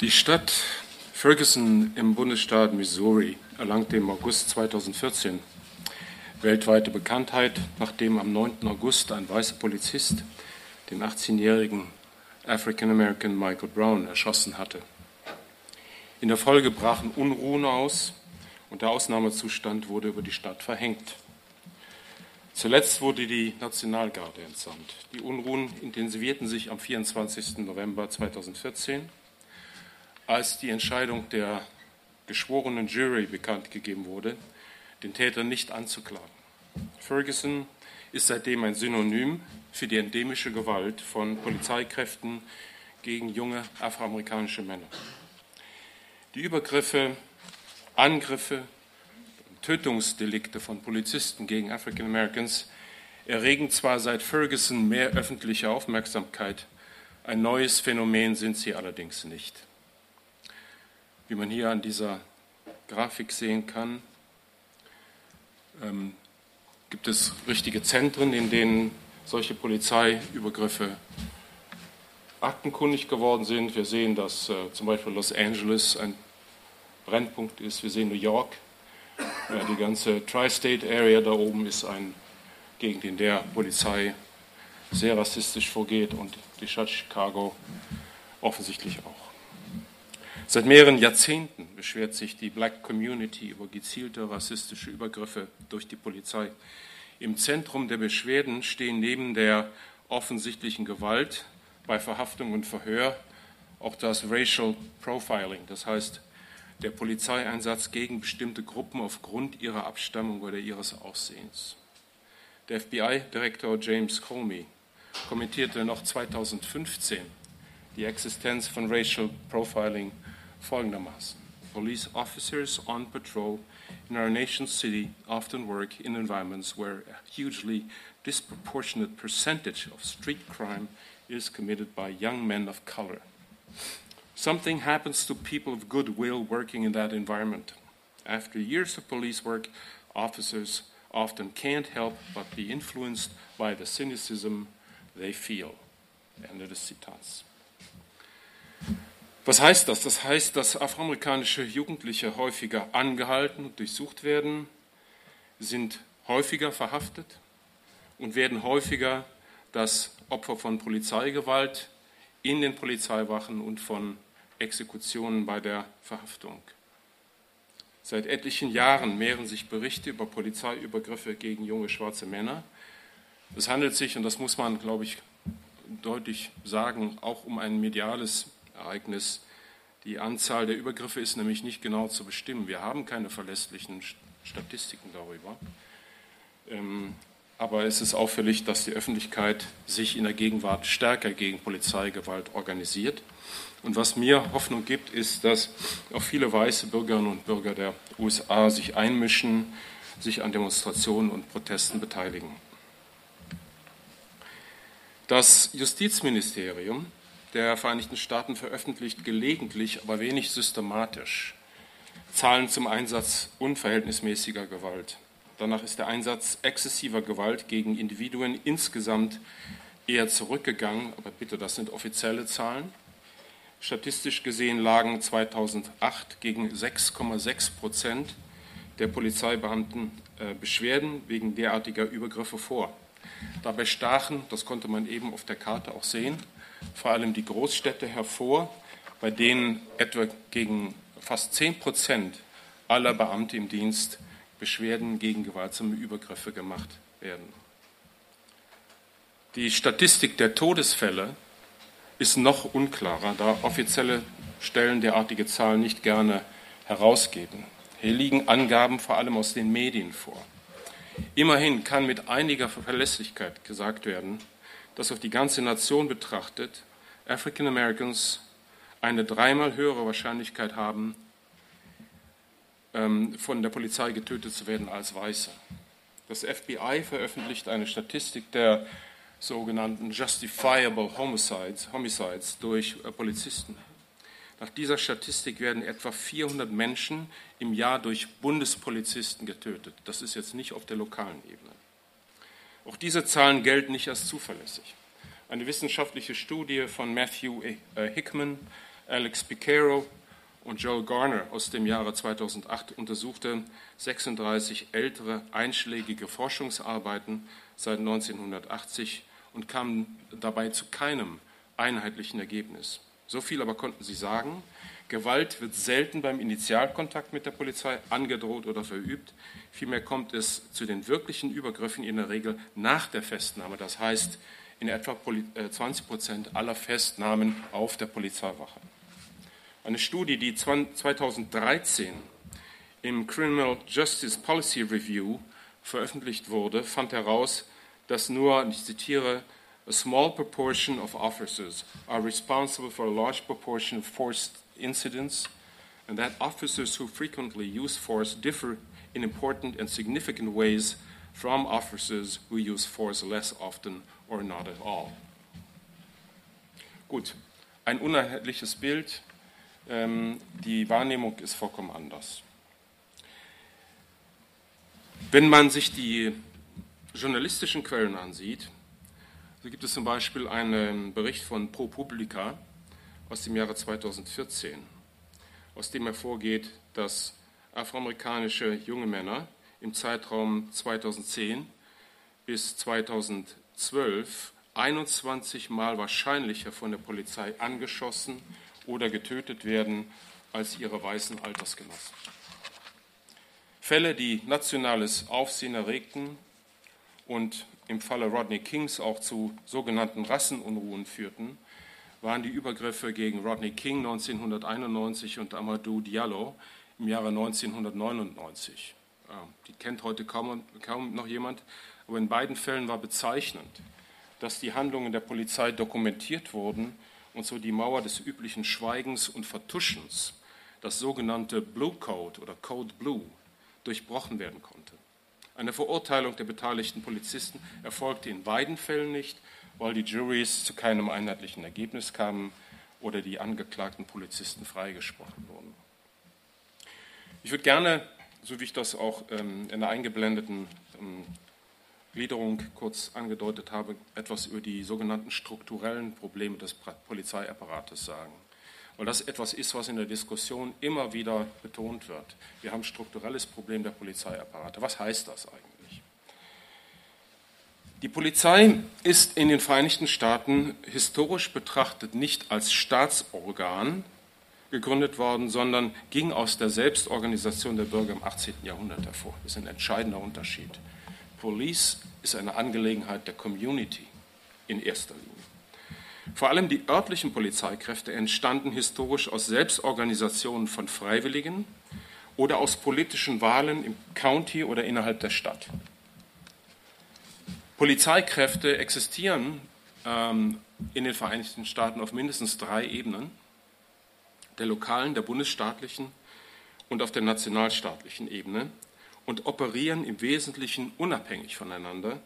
Die Stadt Ferguson im Bundesstaat Missouri erlangte im August 2014 weltweite Bekanntheit, nachdem am 9. August ein weißer Polizist den 18-jährigen African American Michael Brown erschossen hatte. In der Folge brachen Unruhen aus und der Ausnahmezustand wurde über die Stadt verhängt. Zuletzt wurde die Nationalgarde entsandt. Die Unruhen intensivierten sich am 24. November 2014 als die Entscheidung der geschworenen Jury bekannt gegeben wurde, den Täter nicht anzuklagen. Ferguson ist seitdem ein Synonym für die endemische Gewalt von Polizeikräften gegen junge afroamerikanische Männer. Die Übergriffe, Angriffe, Tötungsdelikte von Polizisten gegen African Americans erregen zwar seit Ferguson mehr öffentliche Aufmerksamkeit, ein neues Phänomen sind sie allerdings nicht wie man hier an dieser Grafik sehen kann, ähm, gibt es richtige Zentren, in denen solche Polizeiübergriffe aktenkundig geworden sind. Wir sehen, dass äh, zum Beispiel Los Angeles ein Brennpunkt ist. Wir sehen New York. Ja, die ganze Tri-State Area da oben ist eine Gegend, in der Polizei sehr rassistisch vorgeht und die Stadt Chicago offensichtlich auch. Seit mehreren Jahrzehnten beschwert sich die Black Community über gezielte rassistische Übergriffe durch die Polizei. Im Zentrum der Beschwerden stehen neben der offensichtlichen Gewalt bei Verhaftung und Verhör auch das Racial Profiling, das heißt der Polizeieinsatz gegen bestimmte Gruppen aufgrund ihrer Abstammung oder ihres Aussehens. Der FBI-Direktor James Comey kommentierte noch 2015 die Existenz von Racial Profiling folgendermaßen. Police officers on patrol in our nation's city often work in environments where a hugely disproportionate percentage of street crime is committed by young men of color. Something happens to people of goodwill working in that environment. After years of police work, officers often can't help but be influenced by the cynicism they feel. Ende des Zitats. Was heißt das? Das heißt, dass afroamerikanische Jugendliche häufiger angehalten und durchsucht werden, sind häufiger verhaftet und werden häufiger das Opfer von Polizeigewalt in den Polizeiwachen und von Exekutionen bei der Verhaftung. Seit etlichen Jahren mehren sich Berichte über Polizeiübergriffe gegen junge schwarze Männer. Es handelt sich, und das muss man, glaube ich, deutlich sagen, auch um ein mediales Ereignis. Die Anzahl der Übergriffe ist nämlich nicht genau zu bestimmen. Wir haben keine verlässlichen Statistiken darüber. Ähm, aber es ist auffällig, dass die Öffentlichkeit sich in der Gegenwart stärker gegen Polizeigewalt organisiert. Und was mir Hoffnung gibt, ist, dass auch viele weiße Bürgerinnen und Bürger der USA sich einmischen, sich an Demonstrationen und Protesten beteiligen. Das Justizministerium der Vereinigten Staaten veröffentlicht gelegentlich, aber wenig systematisch Zahlen zum Einsatz unverhältnismäßiger Gewalt. Danach ist der Einsatz exzessiver Gewalt gegen Individuen insgesamt eher zurückgegangen, aber bitte, das sind offizielle Zahlen. Statistisch gesehen lagen 2008 gegen 6,6 Prozent der Polizeibeamten äh, Beschwerden wegen derartiger Übergriffe vor. Dabei stachen, das konnte man eben auf der Karte auch sehen, vor allem die Großstädte hervor, bei denen etwa gegen fast 10 Prozent aller Beamte im Dienst Beschwerden gegen gewaltsame Übergriffe gemacht werden. Die Statistik der Todesfälle ist noch unklarer, da offizielle Stellen derartige Zahlen nicht gerne herausgeben. Hier liegen Angaben vor allem aus den Medien vor. Immerhin kann mit einiger Verlässlichkeit gesagt werden, dass auf die ganze Nation betrachtet African Americans eine dreimal höhere Wahrscheinlichkeit haben, ähm, von der Polizei getötet zu werden als Weiße. Das FBI veröffentlicht eine Statistik der sogenannten Justifiable Homicides, Homicides durch äh, Polizisten. Nach dieser Statistik werden etwa 400 Menschen im Jahr durch Bundespolizisten getötet. Das ist jetzt nicht auf der lokalen Ebene. Auch diese Zahlen gelten nicht als zuverlässig. Eine wissenschaftliche Studie von Matthew äh, Hickman Alex Picaro und Joel Garner aus dem Jahre 2008 untersuchte 36 ältere einschlägige Forschungsarbeiten seit 1980 und kam dabei zu keinem einheitlichen Ergebnis. So viel aber konnten sie sagen, Gewalt wird selten beim Initialkontakt mit der Polizei angedroht oder verübt. Vielmehr kommt es zu den wirklichen Übergriffen in der Regel nach der Festnahme. Das heißt, in etwa 20 äh, Prozent aller Festnahmen auf der Polizeiwache. Eine Studie, die 2013 im Criminal Justice Policy Review veröffentlicht wurde, fand heraus, dass nur, ich zitiere, a small proportion of officers are responsible for a large proportion of forced incidents, and that officers who frequently use force differ in important and significant ways from officers who use force less often or not at all. Gut, ein uneinheitliches Bild ähm, die Wahrnehmung ist vollkommen anders. Wenn man sich die journalistischen Quellen ansieht, so gibt es zum Beispiel einen Bericht von ProPublica aus dem Jahre 2014, aus dem hervorgeht, dass afroamerikanische junge Männer im Zeitraum 2010 bis 2012 21 Mal wahrscheinlicher von der Polizei angeschossen oder getötet werden als ihre weißen Altersgenossen. Fälle, die nationales Aufsehen erregten und im Falle Rodney Kings auch zu sogenannten Rassenunruhen führten, waren die Übergriffe gegen Rodney King 1991 und Amadou Diallo im Jahre 1999. Die kennt heute kaum, kaum noch jemand, aber in beiden Fällen war bezeichnend, dass die Handlungen der Polizei dokumentiert wurden und so die Mauer des üblichen Schweigens und Vertuschens, das sogenannte Blue Code oder Code Blue, durchbrochen werden konnte. Eine Verurteilung der beteiligten Polizisten erfolgte in beiden Fällen nicht, weil die Juries zu keinem einheitlichen Ergebnis kamen oder die angeklagten Polizisten freigesprochen wurden. Ich würde gerne, so wie ich das auch ähm, in der eingeblendeten ähm, Gliederung kurz angedeutet habe, etwas über die sogenannten strukturellen Probleme des Polizeiapparates sagen. Weil das etwas ist, was in der Diskussion immer wieder betont wird. Wir haben strukturelles Problem der Polizeiapparate. Was heißt das eigentlich? Die Polizei ist in den Vereinigten Staaten historisch betrachtet nicht als Staatsorgan gegründet worden, sondern ging aus der Selbstorganisation der Bürger im 18. Jahrhundert hervor. Das ist ein entscheidender Unterschied. Police ist eine Angelegenheit der Community in erster Linie. Vor allem die örtlichen Polizeikräfte entstanden historisch aus Selbstorganisationen von Freiwilligen oder aus politischen Wahlen im County oder innerhalb der Stadt. Polizeikräfte existieren ähm, in den Vereinigten Staaten auf mindestens drei Ebenen, der lokalen, der bundesstaatlichen und auf der nationalstaatlichen Ebene und operieren im Wesentlichen unabhängig voneinander,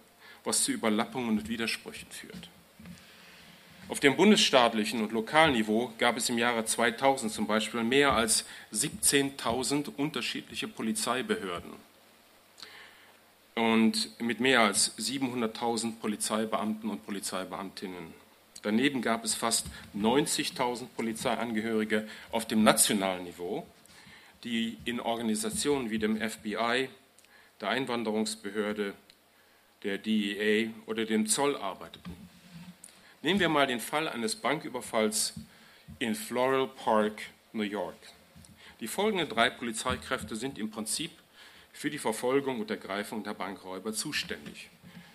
was zu Überlappungen und Widersprüchen führt. Auf dem bundesstaatlichen und lokalen Niveau gab es im Jahre 2000 zum Beispiel mehr als 17.000 unterschiedliche Polizeibehörden und mit mehr als 700.000 Polizeibeamten und Polizeibeamtinnen. Daneben gab es fast 90.000 Polizeiangehörige auf dem nationalen Niveau die in Organisationen wie dem FBI, der Einwanderungsbehörde, der DEA oder dem Zoll arbeiteten. Nehmen wir mal den Fall eines Banküberfalls in Floral Park, New York. Die folgenden drei Polizeikräfte sind im Prinzip für die Verfolgung und Ergreifung der Bankräuber zuständig.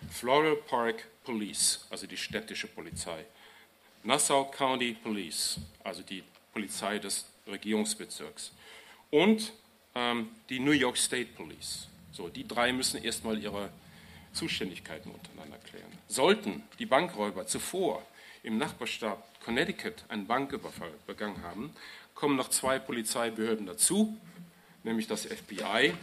Floral Park Police, also die städtische Polizei. Nassau County Police, also die Polizei des Regierungsbezirks und ähm, die New York State Police. So, die drei müssen erstmal ihre Zuständigkeiten untereinander klären. Sollten die Bankräuber zuvor im Nachbarstaat Connecticut einen Banküberfall begangen haben, kommen noch zwei Polizeibehörden dazu, nämlich das FBI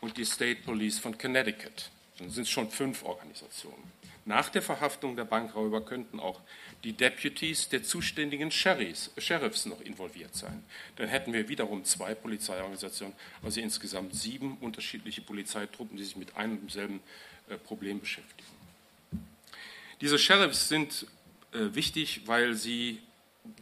und die State Police von Connecticut. Dann sind es schon fünf Organisationen. Nach der Verhaftung der Bankräuber könnten auch die Deputies der zuständigen Sheriffs, Sheriffs noch involviert sein. Dann hätten wir wiederum zwei Polizeiorganisationen, also insgesamt sieben unterschiedliche Polizeitruppen, die sich mit einem und demselben äh, Problem beschäftigen. Diese Sheriffs sind äh, wichtig, weil sie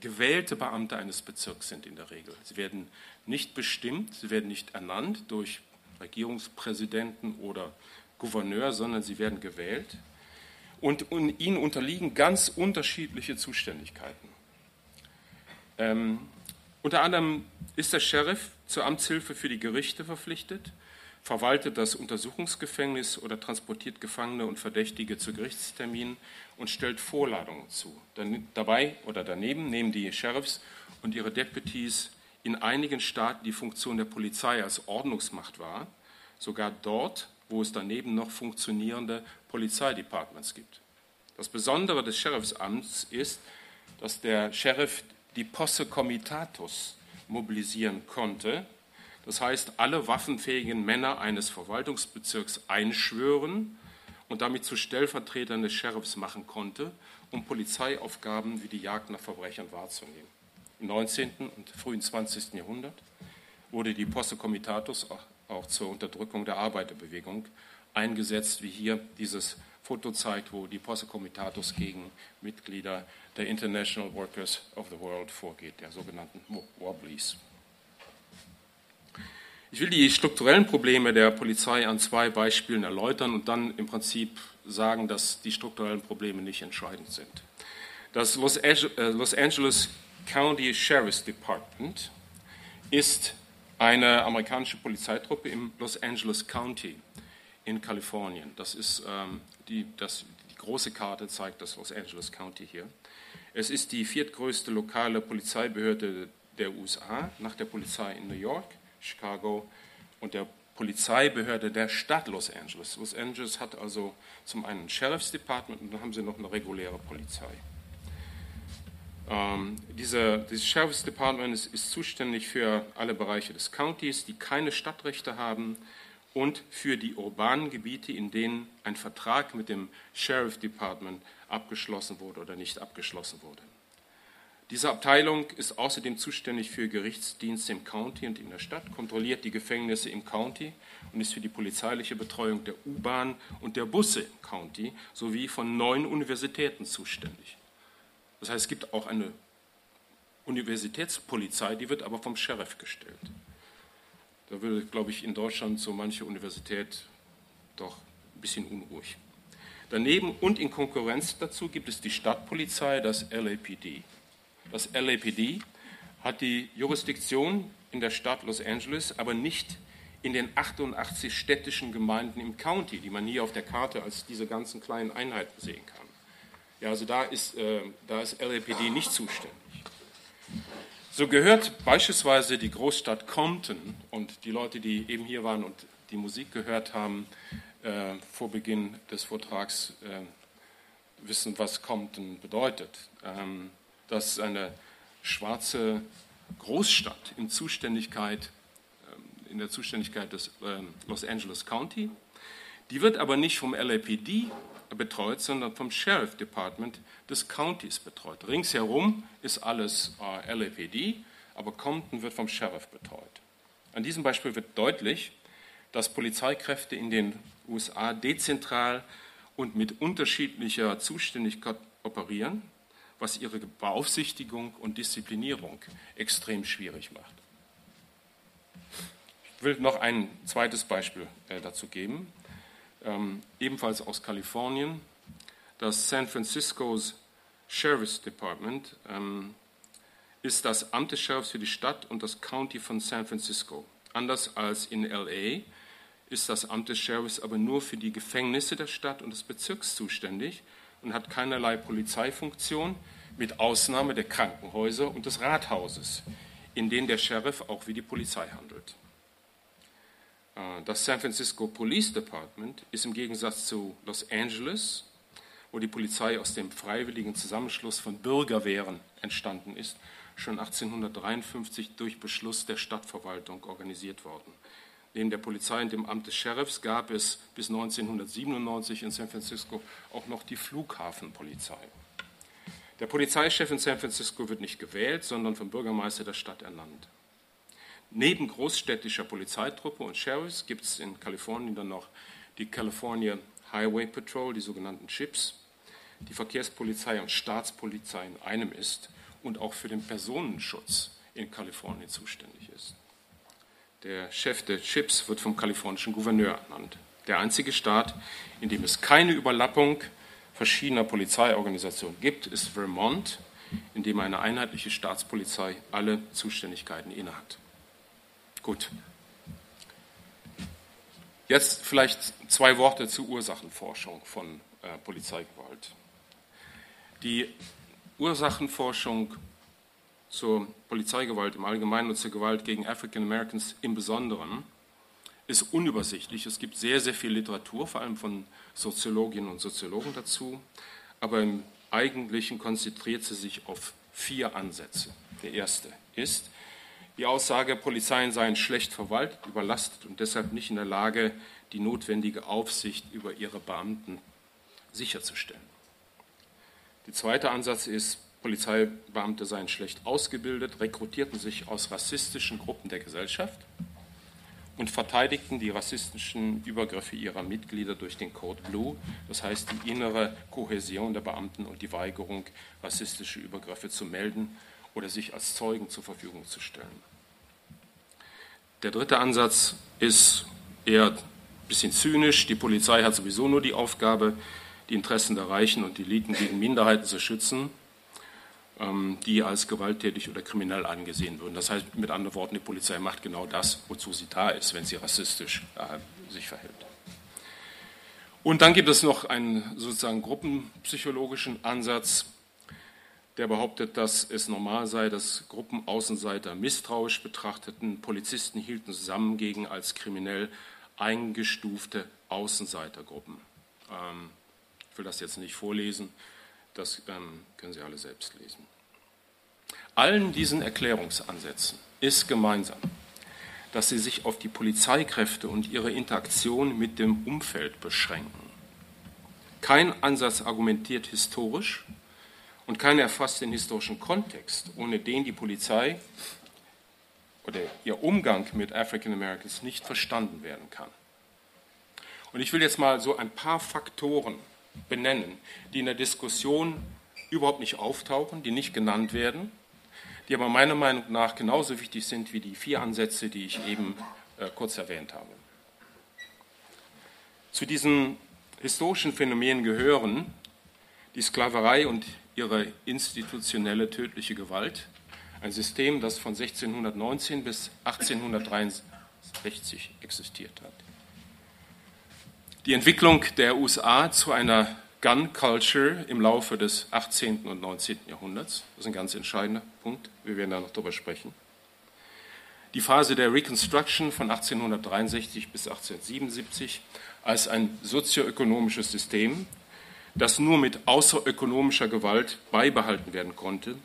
gewählte Beamte eines Bezirks sind in der Regel. Sie werden nicht bestimmt, sie werden nicht ernannt durch Regierungspräsidenten oder Gouverneur, sondern sie werden gewählt. Und ihnen unterliegen ganz unterschiedliche Zuständigkeiten. Ähm, unter anderem ist der Sheriff zur Amtshilfe für die Gerichte verpflichtet, verwaltet das Untersuchungsgefängnis oder transportiert Gefangene und Verdächtige zu Gerichtsterminen und stellt Vorladungen zu. Dann, dabei oder daneben nehmen die Sheriffs und ihre Deputies in einigen Staaten die Funktion der Polizei als Ordnungsmacht wahr, sogar dort, wo es daneben noch funktionierende Polizeidepartments gibt. Das Besondere des Sheriffsamts ist, dass der Sheriff die Posse Comitatus mobilisieren konnte, das heißt alle waffenfähigen Männer eines Verwaltungsbezirks einschwören und damit zu Stellvertretern des Sheriffs machen konnte, um Polizeiaufgaben wie die Jagd nach Verbrechern wahrzunehmen. Im 19. und frühen 20. Jahrhundert wurde die Posse Comitatus auch, zur Unterdrückung der Arbeiterbewegung eingesetzt, wie hier dieses Foto zeigt, wo die Posse Comitatus gegen Mitglieder der International Workers of the World vorgeht, der sogenannten Wobblies. Ich will die strukturellen Probleme der Polizei an zwei Beispielen erläutern und dann im Prinzip sagen, dass die strukturellen Probleme nicht entscheidend sind. Das Los äh, Angeles County Sheriff's Department ist eine amerikanische Polizeitruppe im Los Angeles County in Kalifornien. Das ist ähm, die, das, die große Karte zeigt das Los Angeles County hier. Es ist die viertgrößte lokale Polizeibehörde der USA nach der Polizei in New York, Chicago und der Polizeibehörde der Stadt Los Angeles. Los Angeles hat also zum einen ein Sheriff's Department und dann haben sie noch eine reguläre Polizei. Ähm, diese, dieses Sheriff's Department ist, ist, zuständig für alle Bereiche des Countys, die keine Stadtrechte haben und für die urbanen Gebiete, in denen ein Vertrag mit dem Sheriff Department abgeschlossen wurde oder nicht abgeschlossen wurde. Diese Abteilung ist außerdem zuständig für Gerichtsdienste im County und in der Stadt, kontrolliert die Gefängnisse im County und ist für die polizeiliche Betreuung der U-Bahn und der Busse im County sowie von neun Universitäten zuständig. Das heißt, es gibt auch eine Universitätspolizei, die wird aber vom Sheriff gestellt. Da würde, glaube ich, in Deutschland so manche Universität doch ein bisschen unruhig. Daneben und in Konkurrenz dazu gibt es die Stadtpolizei, das LAPD. Das LAPD hat die Jurisdiktion in der Stadt Los Angeles, aber nicht in den 88 städtischen Gemeinden im County, die man hier auf der Karte als diese ganzen kleinen Einheiten sehen kann. Ja, also da ist, äh, da ist LAPD nicht zuständig. So gehört beispielsweise die Großstadt Compton und die Leute, die eben hier waren und die Musik gehört haben, äh, vor Beginn des Vortrags äh, wissen, was Compton bedeutet. Ähm, das ist eine schwarze Großstadt in, Zuständigkeit, äh, in der Zuständigkeit des äh, Los Angeles County. Die wird aber nicht vom LAPD betreut, sondern vom Sheriff Department des Countys betreut. Ringsherum ist alles äh, LAPD, aber Compton wird vom Sheriff betreut. An diesem Beispiel wird deutlich, dass Polizeikräfte in den USA dezentral und mit unterschiedlicher Zuständigkeit operieren, was ihre Beaufsichtigung und Disziplinierung extrem schwierig macht. Ich will noch ein zweites Beispiel äh, dazu geben ähm, ebenfalls aus Kalifornien, das San Francisco's Sheriff's Department ähm, ist das Amt des Sheriffs für die Stadt und das County von San Francisco. Anders als in LA ist das Amt des Sheriffs aber nur für die Gefängnisse der Stadt und des Bezirks zuständig und hat keinerlei Polizeifunktion, mit Ausnahme der Krankenhäuser und des Rathauses, in denen der Sheriff auch wie die Polizei handelt. Äh, das San Francisco Police Department ist im Gegensatz zu Los Angeles, wo die Polizei aus dem freiwilligen Zusammenschluss von Bürgerwehren entstanden ist, schon 1853 durch Beschluss der Stadtverwaltung organisiert worden. Neben der Polizei und dem Amt des Sheriffs gab es bis 1997 in San Francisco auch noch die Flughafenpolizei. Der Polizeichef in San Francisco wird nicht gewählt, sondern vom Bürgermeister der Stadt ernannt. Neben großstädtischer Polizeitruppe und Sheriffs gibt es in Kalifornien dann noch die California Highway Patrol, die sogenannten CHIPs, die Verkehrspolizei und Staatspolizei in einem ist und auch für den Personenschutz in Kalifornien zuständig ist. Der Chef der Chips wird vom kalifornischen Gouverneur ernannt. Der einzige Staat, in dem es keine Überlappung verschiedener Polizeiorganisationen gibt, ist Vermont, in dem eine einheitliche Staatspolizei alle Zuständigkeiten innehat. Gut. Jetzt vielleicht zwei Worte zur Ursachenforschung von äh, Polizeigewalt. Die Ursachenforschung zur Polizeigewalt im Allgemeinen und zur Gewalt gegen African Americans im Besonderen ist unübersichtlich. Es gibt sehr, sehr viel Literatur, vor allem von Soziologinnen und Soziologen dazu, aber im Eigentlichen konzentriert sie sich auf vier Ansätze. Der erste ist die Aussage, Polizeien seien schlecht verwaltet, überlastet und deshalb nicht in der Lage, die notwendige Aufsicht über ihre Beamten sicherzustellen. Der zweite Ansatz ist, Polizeibeamte seien schlecht ausgebildet, rekrutierten sich aus rassistischen Gruppen der Gesellschaft und verteidigten die rassistischen Übergriffe ihrer Mitglieder durch den Code Blue, das heißt die innere Kohäsion der Beamten und die Weigerung, rassistische Übergriffe zu melden oder sich als Zeugen zur Verfügung zu stellen. Der dritte Ansatz ist eher ein bisschen zynisch. Die Polizei hat sowieso nur die Aufgabe, die Interessen der Reichen und Eliten gegen Minderheiten zu schützen die als gewalttätig oder kriminell angesehen würden. Das heißt mit anderen Worten, die Polizei macht genau das, wozu sie da ist, wenn sie rassistisch äh, sich verhält. Und dann gibt es noch einen sozusagen gruppenpsychologischen Ansatz, der behauptet, dass es normal sei, dass Gruppenaußenseiter misstrauisch betrachteten Polizisten hielten zusammen gegen als kriminell eingestufte Außenseitergruppen. Ähm, ich will das jetzt nicht vorlesen. Das können Sie alle selbst lesen. Allen diesen Erklärungsansätzen ist gemeinsam, dass sie sich auf die Polizeikräfte und ihre Interaktion mit dem Umfeld beschränken. Kein Ansatz argumentiert historisch und keiner erfasst den historischen Kontext, ohne den die Polizei oder ihr Umgang mit African Americans nicht verstanden werden kann. Und ich will jetzt mal so ein paar Faktoren benennen, die in der Diskussion überhaupt nicht auftauchen, die nicht genannt werden, die aber meiner Meinung nach genauso wichtig sind wie die vier Ansätze, die ich eben äh, kurz erwähnt habe. Zu diesen historischen Phänomenen gehören die Sklaverei und ihre institutionelle tödliche Gewalt, ein System, das von 1619 bis 1863 existiert hat die Entwicklung der USA zu einer Gun Culture im Laufe des 18. und 19. Jahrhunderts. Das ist ein ganz entscheidender Punkt. Wir werden da noch drüber sprechen. Die Phase der Reconstruction von 1863 bis 1877 als ein sozioökonomisches System, das nur mit außerökonomischer Gewalt beibehalten werden konnte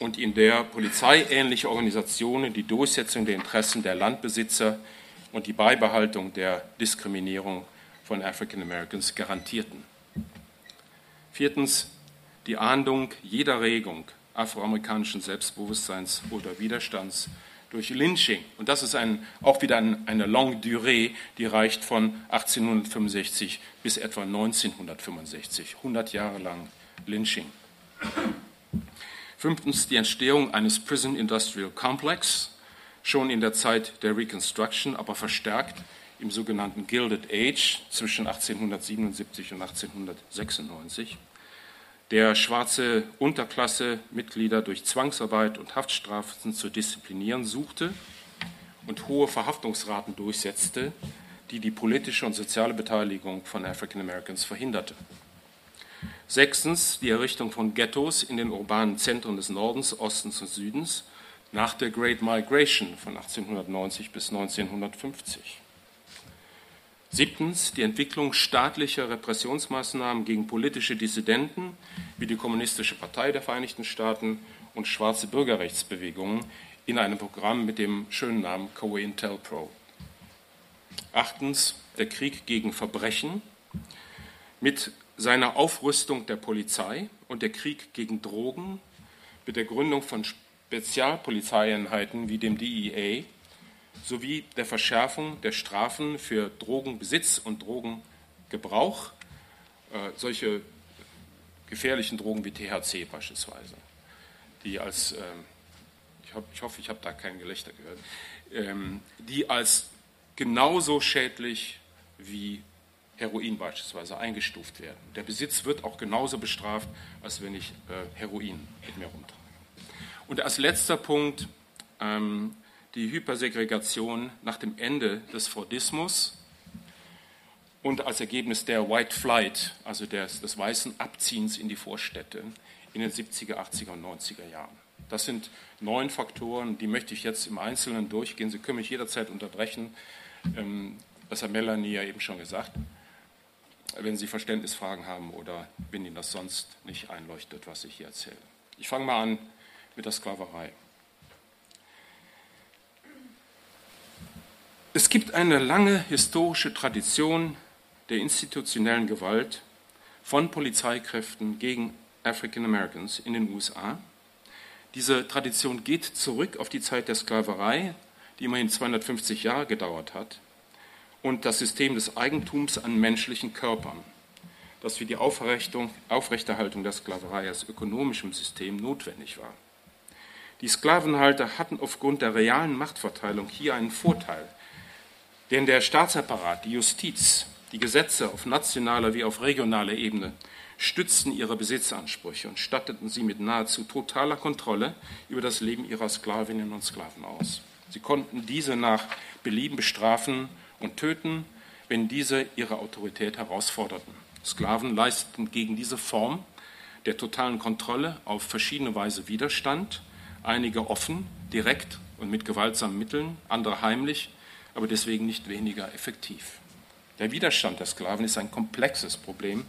und in der polizeiähnliche Organisationen die Durchsetzung der Interessen der Landbesitzer und die Beibehaltung der Diskriminierung von African Americans garantierten. Viertens, die Ahndung jeder Regung afroamerikanischen Selbstbewusstseins oder Widerstands durch Lynching. Und das ist ein, auch wieder ein, eine Longue Durée, die reicht von 1865 bis etwa 1965. 100 Jahre lang Lynching. Fünftens, die Entstehung eines Prison Industrial Complex, schon in der Zeit der Reconstruction, aber verstärkt im sogenannten Gilded Age zwischen 1877 und 1896, der schwarze Unterklasse Mitglieder durch Zwangsarbeit und Haftstrafen zu disziplinieren suchte und hohe Verhaftungsraten durchsetzte, die die politische und soziale Beteiligung von African Americans verhinderte. Sechstens die Errichtung von Ghettos in den urbanen Zentren des Nordens, Ostens und Südens nach der Great Migration von 1890 bis 1950. Siebtens die Entwicklung staatlicher Repressionsmaßnahmen gegen politische Dissidenten wie die Kommunistische Partei der Vereinigten Staaten und schwarze Bürgerrechtsbewegungen in einem Programm mit dem schönen Namen COINTELPRO. Achtens der Krieg gegen Verbrechen mit seiner Aufrüstung der Polizei und der Krieg gegen Drogen mit der Gründung von Spezialpolizeieinheiten wie dem DEA sowie der Verschärfung der Strafen für Drogenbesitz und Drogengebrauch, äh, solche gefährlichen Drogen wie THC beispielsweise. die als, äh, ich, hab, ich, hoffe, ich habe da kein Gelächter gehört, ähm, die als genauso schädlich wie Heroin beispielsweise eingestuft werden. Der Besitz wird auch genauso bestraft, als wenn ich äh, Heroin mit mir rumtrage. Und als letzter Punkt ähm, die Hypersegregation nach dem Ende des Fordismus und als Ergebnis der White Flight, also des, des weißen Abziehens in die Vorstädte in den 70er, 80er und 90er Jahren. Das sind neun Faktoren, die möchte ich jetzt im Einzelnen durchgehen. Sie können mich jederzeit unterbrechen. Ähm, das hat Melanie ja eben schon gesagt wenn Sie Verständnisfragen haben oder wenn Ihnen das sonst nicht einleuchtet, was ich hier erzähle. Ich fange mal an mit der Sklaverei. Es gibt eine lange historische Tradition der institutionellen Gewalt von Polizeikräften gegen African Americans in den USA. Diese Tradition geht zurück auf die Zeit der Sklaverei, die immerhin 250 Jahre gedauert hat und das System des Eigentums an menschlichen Körpern, das für die Aufrechterhaltung der Sklaverei als ökonomischem System notwendig war. Die Sklavenhalter hatten aufgrund der realen Machtverteilung hier einen Vorteil, denn der Staatsapparat, die Justiz, die Gesetze auf nationaler wie auf regionaler Ebene stützten ihre Besitzansprüche und statteten sie mit nahezu totaler Kontrolle über das Leben ihrer Sklavinnen und Sklaven aus. Sie konnten diese nach Belieben bestrafen und töten, wenn diese ihre Autorität herausforderten. Sklaven leisteten gegen diese Form der totalen Kontrolle auf verschiedene Weise Widerstand, einige offen, direkt und mit gewaltsamen Mitteln, andere heimlich, aber deswegen nicht weniger effektiv. Der Widerstand der Sklaven ist ein komplexes Problem,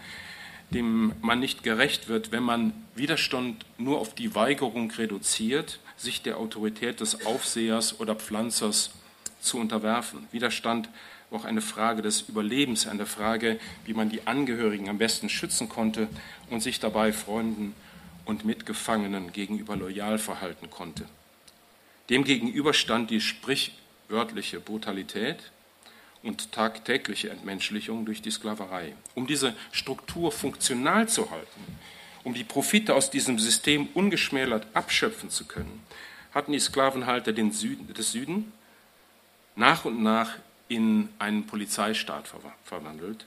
dem man nicht gerecht wird, wenn man Widerstand nur auf die Weigerung reduziert, sich der Autorität des Aufsehers oder Pflanzers zu unterwerfen. Widerstand war auch eine Frage des Überlebens, eine Frage, wie man die Angehörigen am besten schützen konnte und sich dabei Freunden und Mitgefangenen gegenüber loyal verhalten konnte. Demgegenüber stand die sprichwörtliche Brutalität und tagtägliche Entmenschlichung durch die Sklaverei. Um diese Struktur funktional zu halten, um die Profite aus diesem System ungeschmälert abschöpfen zu können, hatten die Sklavenhalter Süden, des Süden nach und nach in einen Polizeistaat verwandelt,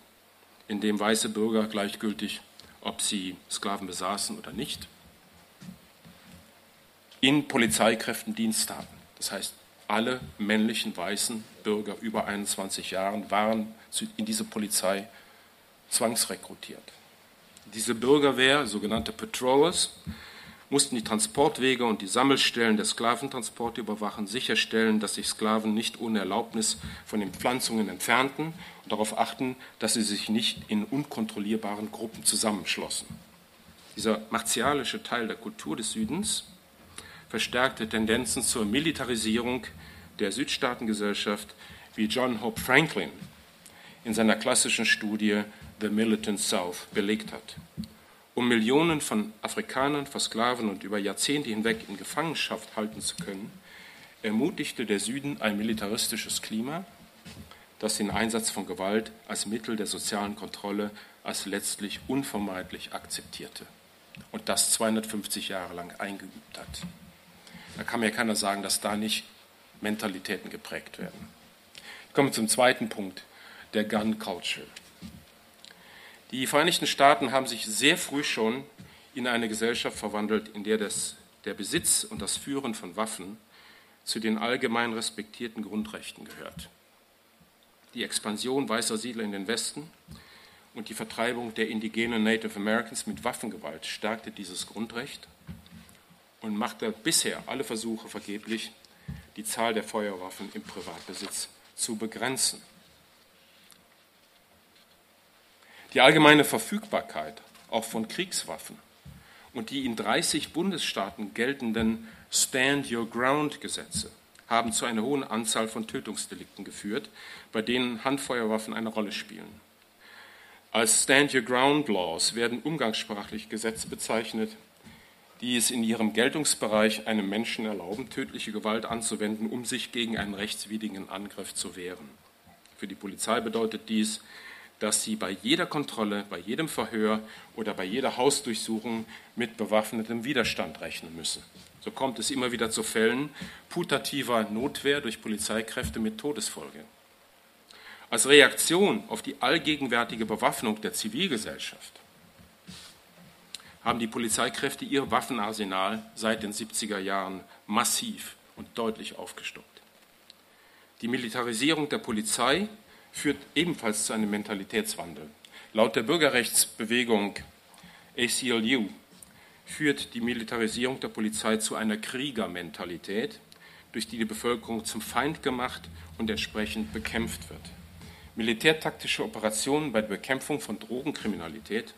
in dem weiße Bürger gleichgültig, ob sie Sklaven besaßen oder nicht, in Polizeikräften Dienst taten. Das heißt, alle männlichen weißen Bürger über 21 Jahren waren in diese Polizei zwangsrekrutiert. Diese Bürgerwehr, sogenannte Patrollers, mussten die Transportwege und die Sammelstellen der Sklaventransporte überwachen, sicherstellen, dass sich Sklaven nicht ohne Erlaubnis von den Pflanzungen entfernten und darauf achten, dass sie sich nicht in unkontrollierbaren Gruppen zusammenschlossen. Dieser martialische Teil der Kultur des Südens verstärkte Tendenzen zur Militarisierung der Südstaatengesellschaft, wie John Hope Franklin in seiner klassischen Studie The Militant South belegt hat um Millionen von Afrikanern versklaven und über Jahrzehnte hinweg in Gefangenschaft halten zu können, ermutigte der Süden ein militaristisches Klima, das den Einsatz von Gewalt als Mittel der sozialen Kontrolle als letztlich unvermeidlich akzeptierte und das 250 Jahre lang eingeübt hat. Da kann mir keiner sagen, dass da nicht Mentalitäten geprägt werden. Ich komme zum zweiten Punkt, der Gun Culture. Die Vereinigten Staaten haben sich sehr früh schon in eine Gesellschaft verwandelt, in der das, der Besitz und das Führen von Waffen zu den allgemein respektierten Grundrechten gehört. Die Expansion weißer Siedler in den Westen und die Vertreibung der indigenen Native Americans mit Waffengewalt stärkte dieses Grundrecht und machte bisher alle Versuche vergeblich, die Zahl der Feuerwaffen im Privatbesitz zu begrenzen. Die allgemeine Verfügbarkeit auch von Kriegswaffen und die in 30 Bundesstaaten geltenden Stand Your Ground Gesetze haben zu einer hohen Anzahl von Tötungsdelikten geführt, bei denen Handfeuerwaffen eine Rolle spielen. Als Stand Your Ground Laws werden umgangssprachlich Gesetze bezeichnet, die es in ihrem Geltungsbereich einem Menschen erlauben, tödliche Gewalt anzuwenden, um sich gegen einen rechtswidrigen Angriff zu wehren. Für die Polizei bedeutet dies, dass sie bei jeder Kontrolle, bei jedem Verhör oder bei jeder Hausdurchsuchung mit bewaffnetem Widerstand rechnen müssen. So kommt es immer wieder zu Fällen putativer Notwehr durch Polizeikräfte mit Todesfolge. Als Reaktion auf die allgegenwärtige Bewaffnung der Zivilgesellschaft haben die Polizeikräfte ihr Waffenarsenal seit den 70er Jahren massiv und deutlich aufgestockt. Die Militarisierung der Polizei führt ebenfalls zu einem Mentalitätswandel. Laut der Bürgerrechtsbewegung ACLU führt die Militarisierung der Polizei zu einer Kriegermentalität, durch die die Bevölkerung zum Feind gemacht und entsprechend bekämpft wird. Militärtaktische Operationen bei der Bekämpfung von Drogenkriminalität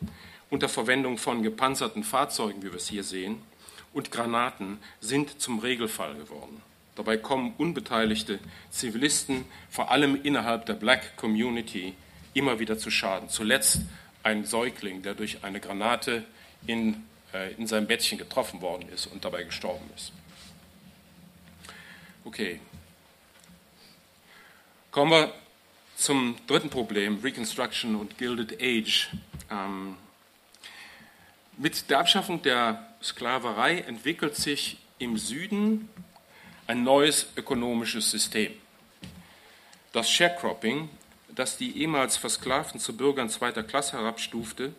unter Verwendung von gepanzerten Fahrzeugen, wie wir es hier sehen, und Granaten sind zum Regelfall geworden. Dabei kommen unbeteiligte Zivilisten, vor allem innerhalb der Black Community, immer wieder zu Schaden. Zuletzt ein Säugling, der durch eine Granate in, äh, in seinem Bettchen getroffen worden ist und dabei gestorben ist. Okay. Kommen wir zum dritten Problem, Reconstruction und Gilded Age. Ähm, mit der Abschaffung der Sklaverei entwickelt sich im Süden ein neues ökonomisches System. Das Sharecropping, das die ehemals Versklavten zu Bürgern zweiter Klasse herabstufte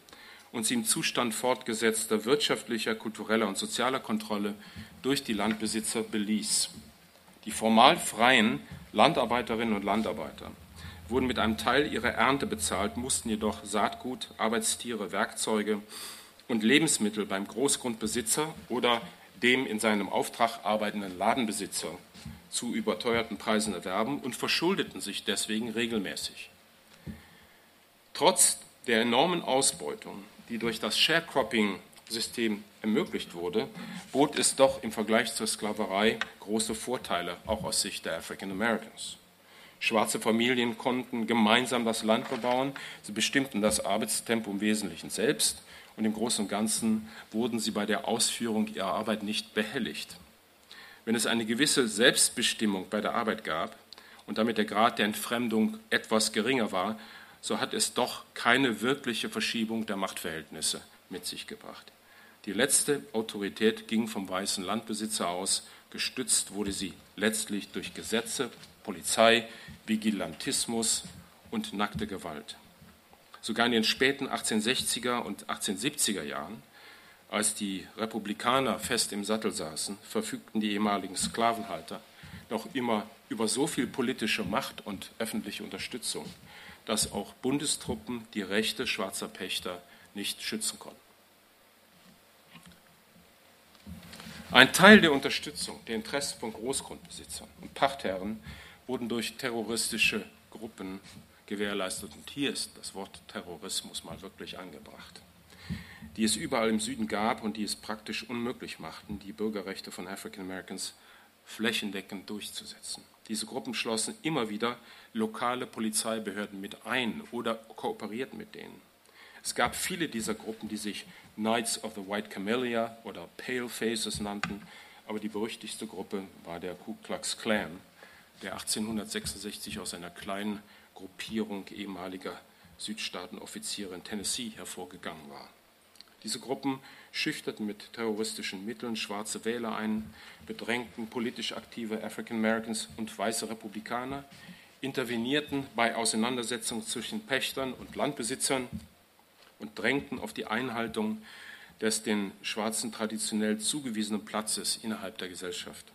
und sie im Zustand fortgesetzter wirtschaftlicher, kultureller und sozialer Kontrolle durch die Landbesitzer beließ. Die formal freien Landarbeiterinnen und Landarbeiter wurden mit einem Teil ihrer Ernte bezahlt, mussten jedoch Saatgut, Arbeitstiere, Werkzeuge und Lebensmittel beim Großgrundbesitzer oder dem in seinem Auftrag arbeitenden Ladenbesitzer zu überteuerten Preisen erwerben und verschuldeten sich deswegen regelmäßig. Trotz der enormen Ausbeutung, die durch das Sharecropping-System ermöglicht wurde, bot es doch im Vergleich zur Sklaverei große Vorteile, auch aus Sicht der African Americans. Schwarze Familien konnten gemeinsam das Land bebauen, sie bestimmten das Arbeitstempo im Wesentlichen selbst und im Großen und Ganzen wurden sie bei der Ausführung ihrer Arbeit nicht behelligt. Wenn es eine gewisse Selbstbestimmung bei der Arbeit gab und damit der Grad der Entfremdung etwas geringer war, so hat es doch keine wirkliche Verschiebung der Machtverhältnisse mit sich gebracht. Die letzte Autorität ging vom weißen Landbesitzer aus, gestützt wurde sie letztlich durch Gesetze, Polizei, Vigilantismus und nackte Gewalt. Sogar in den späten 1860er und 1870er Jahren, als die Republikaner fest im Sattel saßen, verfügten die ehemaligen Sklavenhalter noch immer über so viel politische Macht und öffentliche Unterstützung, dass auch Bundestruppen die Rechte schwarzer Pächter nicht schützen konnten. Ein Teil der Unterstützung der Interessen von Großgrundbesitzern und Pachtherren wurden durch terroristische Gruppen gewährleistet. Und hier ist das Wort Terrorismus mal wirklich angebracht, die es überall im Süden gab und die es praktisch unmöglich machten, die Bürgerrechte von African Americans flächendeckend durchzusetzen. Diese Gruppen schlossen immer wieder lokale Polizeibehörden mit ein oder kooperierten mit denen. Es gab viele dieser Gruppen, die sich Knights of the White Camellia oder Pale Faces nannten, aber die berüchtigste Gruppe war der Ku Klux Klan, der 1866 aus einer kleinen Gruppierung ehemaliger Südstaatenoffiziere in Tennessee hervorgegangen war. Diese Gruppen schüchterten mit terroristischen Mitteln schwarze Wähler ein, bedrängten politisch aktive African Americans und weiße Republikaner, intervenierten bei Auseinandersetzungen zwischen Pächtern und Landbesitzern und drängten auf die Einhaltung des den Schwarzen traditionell zugewiesenen Platzes innerhalb der Gesellschaft.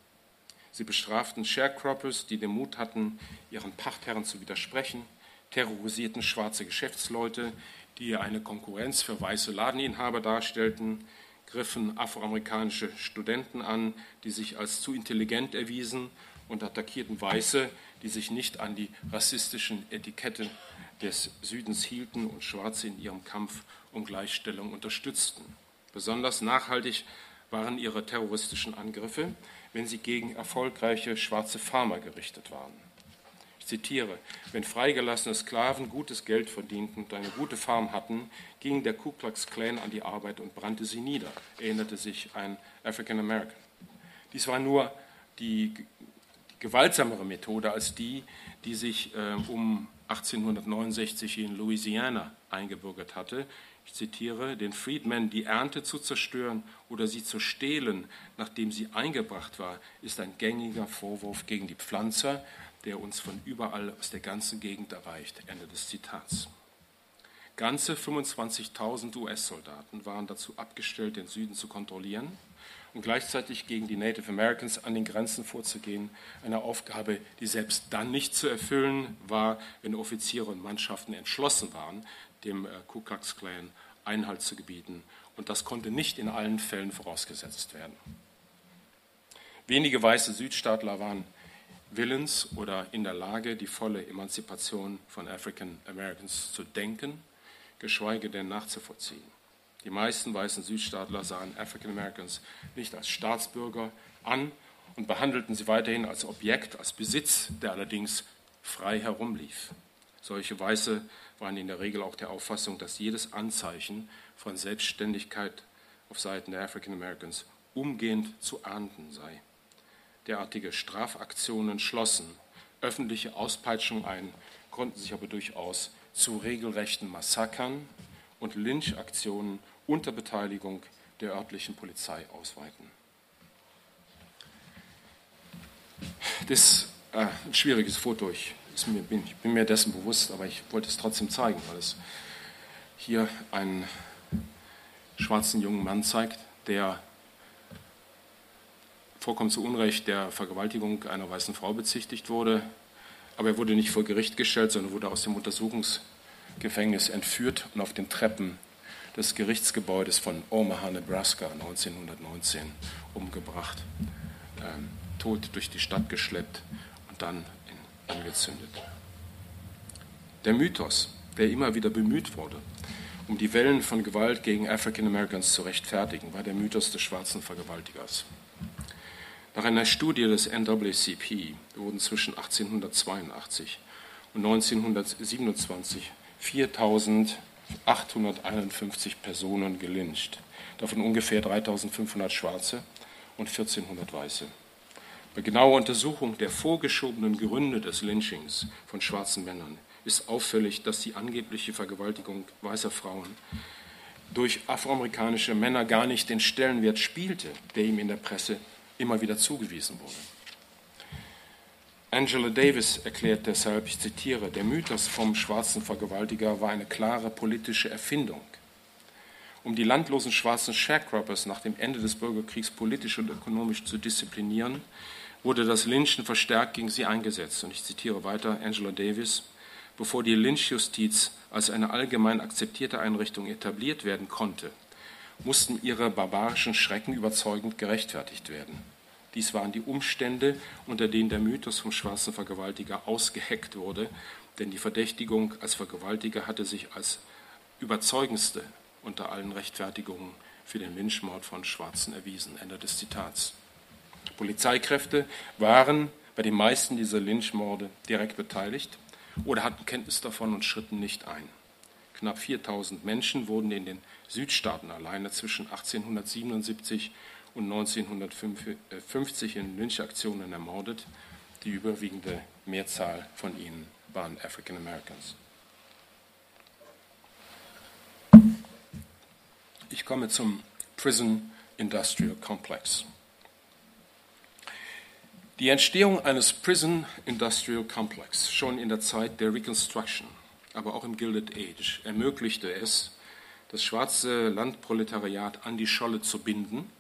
Sie bestraften Sharecroppers, die den Mut hatten, ihren Pachtherren zu widersprechen, terrorisierten schwarze Geschäftsleute, die eine Konkurrenz für weiße Ladeninhaber darstellten, griffen afroamerikanische Studenten an, die sich als zu intelligent erwiesen und attackierten Weiße, die sich nicht an die rassistischen Etikette des Südens hielten und Schwarze in ihrem Kampf um Gleichstellung unterstützten. Besonders nachhaltig waren ihre terroristischen Angriffe, wenn sie gegen erfolgreiche schwarze Farmer gerichtet waren. Ich zitiere, wenn freigelassene Sklaven gutes Geld verdienten und eine gute Farm hatten, ging der Ku Klux Klan an die Arbeit und brannte sie nieder, erinnerte sich ein African American. Dies war nur die, gewaltsamere Methode als die, die sich äh, um 1869 in Louisiana eingebürgert hatte. Ich zitiere, den Freedmen die Ernte zu zerstören oder sie zu stehlen, nachdem sie eingebracht war, ist ein gängiger Vorwurf gegen die Pflanzer, der uns von überall aus der ganzen Gegend erreicht. Ende des Zitats. Ganze 25.000 US-Soldaten waren dazu abgestellt, den Süden zu kontrollieren und gleichzeitig gegen die Native Americans an den Grenzen vorzugehen. Eine Aufgabe, die selbst dann nicht zu erfüllen war, wenn Offiziere und Mannschaften entschlossen waren, dem äh, Ku Klux Klan Einhalt zu gebieten. Und das konnte nicht in allen Fällen vorausgesetzt werden. Wenige weiße Südstaatler waren willens oder in der Lage, die volle Emanzipation von African Americans zu denken, geschweige denn nachzuvollziehen. Die meisten weißen Südstaatler sahen African Americans nicht als Staatsbürger an und behandelten sie weiterhin als Objekt, als Besitz, der allerdings frei herumlief. Solche Weiße waren in der Regel auch der Auffassung, dass jedes Anzeichen von Selbstständigkeit auf Seiten der African Americans umgehend zu ahnden sei. Derartige Strafaktionen schlossen öffentliche Auspeitschung ein, konnten sich aber durchaus zu regelrechten Massakern und Lynchaktionen unter Beteiligung der örtlichen Polizei ausweiten. Das äh, ein schwieriges Foto. Ich, bin, ich bin mir dessen bewusst, aber ich wollte es trotzdem zeigen, weil es hier einen schwarzen jungen Mann zeigt, der vollkommen zu Unrecht der Vergewaltigung einer weißen Frau bezichtigt wurde. Aber er wurde nicht vor Gericht gestellt, sondern wurde aus dem Untersuchungsgefängnis entführt und auf den Treppen des Gerichtsgebäudes von Omaha, Nebraska 1919 umgebracht, ähm, tot durch die Stadt geschleppt und dann in, angezündet. Der Mythos, der immer wieder bemüht wurde, um die Wellen von Gewalt gegen African Americans zu rechtfertigen, war der Mythos des schwarzen Vergewaltigers. Nach einer Studie des NAACP wurden zwischen 1882 und 1927 4851 Personen gelyncht, davon ungefähr 3500 Schwarze und 1400 Weiße. Bei genauer Untersuchung der vorgeschobenen Gründe des Lynchings von schwarzen Männern ist auffällig, dass die angebliche Vergewaltigung weißer Frauen durch afroamerikanische Männer gar nicht den Stellenwert spielte, der ihm in der Presse immer wieder zugewiesen wurde. Angela Davis erklärt deshalb, ich zitiere, der Mythos vom schwarzen Vergewaltiger war eine klare politische Erfindung. Um die landlosen schwarzen Sharecroppers nach dem Ende des Bürgerkriegs politisch und ökonomisch zu disziplinieren, wurde das Lynchen verstärkt gegen sie eingesetzt. Und ich zitiere weiter Angela Davis, bevor die Lynchjustiz als eine allgemein akzeptierte Einrichtung etabliert werden konnte, mussten ihre barbarischen Schrecken überzeugend gerechtfertigt werden. Dies waren die Umstände, unter denen der Mythos vom schwarzen Vergewaltiger ausgeheckt wurde, denn die Verdächtigung als Vergewaltiger hatte sich als überzeugendste unter allen Rechtfertigungen für den Lynchmord von Schwarzen erwiesen. Ende des Zitats. Polizeikräfte waren bei den meisten dieser Lynchmorde direkt beteiligt oder hatten Kenntnis davon und schritten nicht ein. Knapp 4000 Menschen wurden in den Südstaaten alleine zwischen 1877 und 1950 in Lynchaktionen ermordet. Die überwiegende Mehrzahl von ihnen waren African Americans. Ich komme zum Prison Industrial Complex. Die Entstehung eines Prison Industrial Complex schon in der Zeit der Reconstruction, aber auch im Gilded Age, ermöglichte es, das schwarze Landproletariat an die Scholle zu binden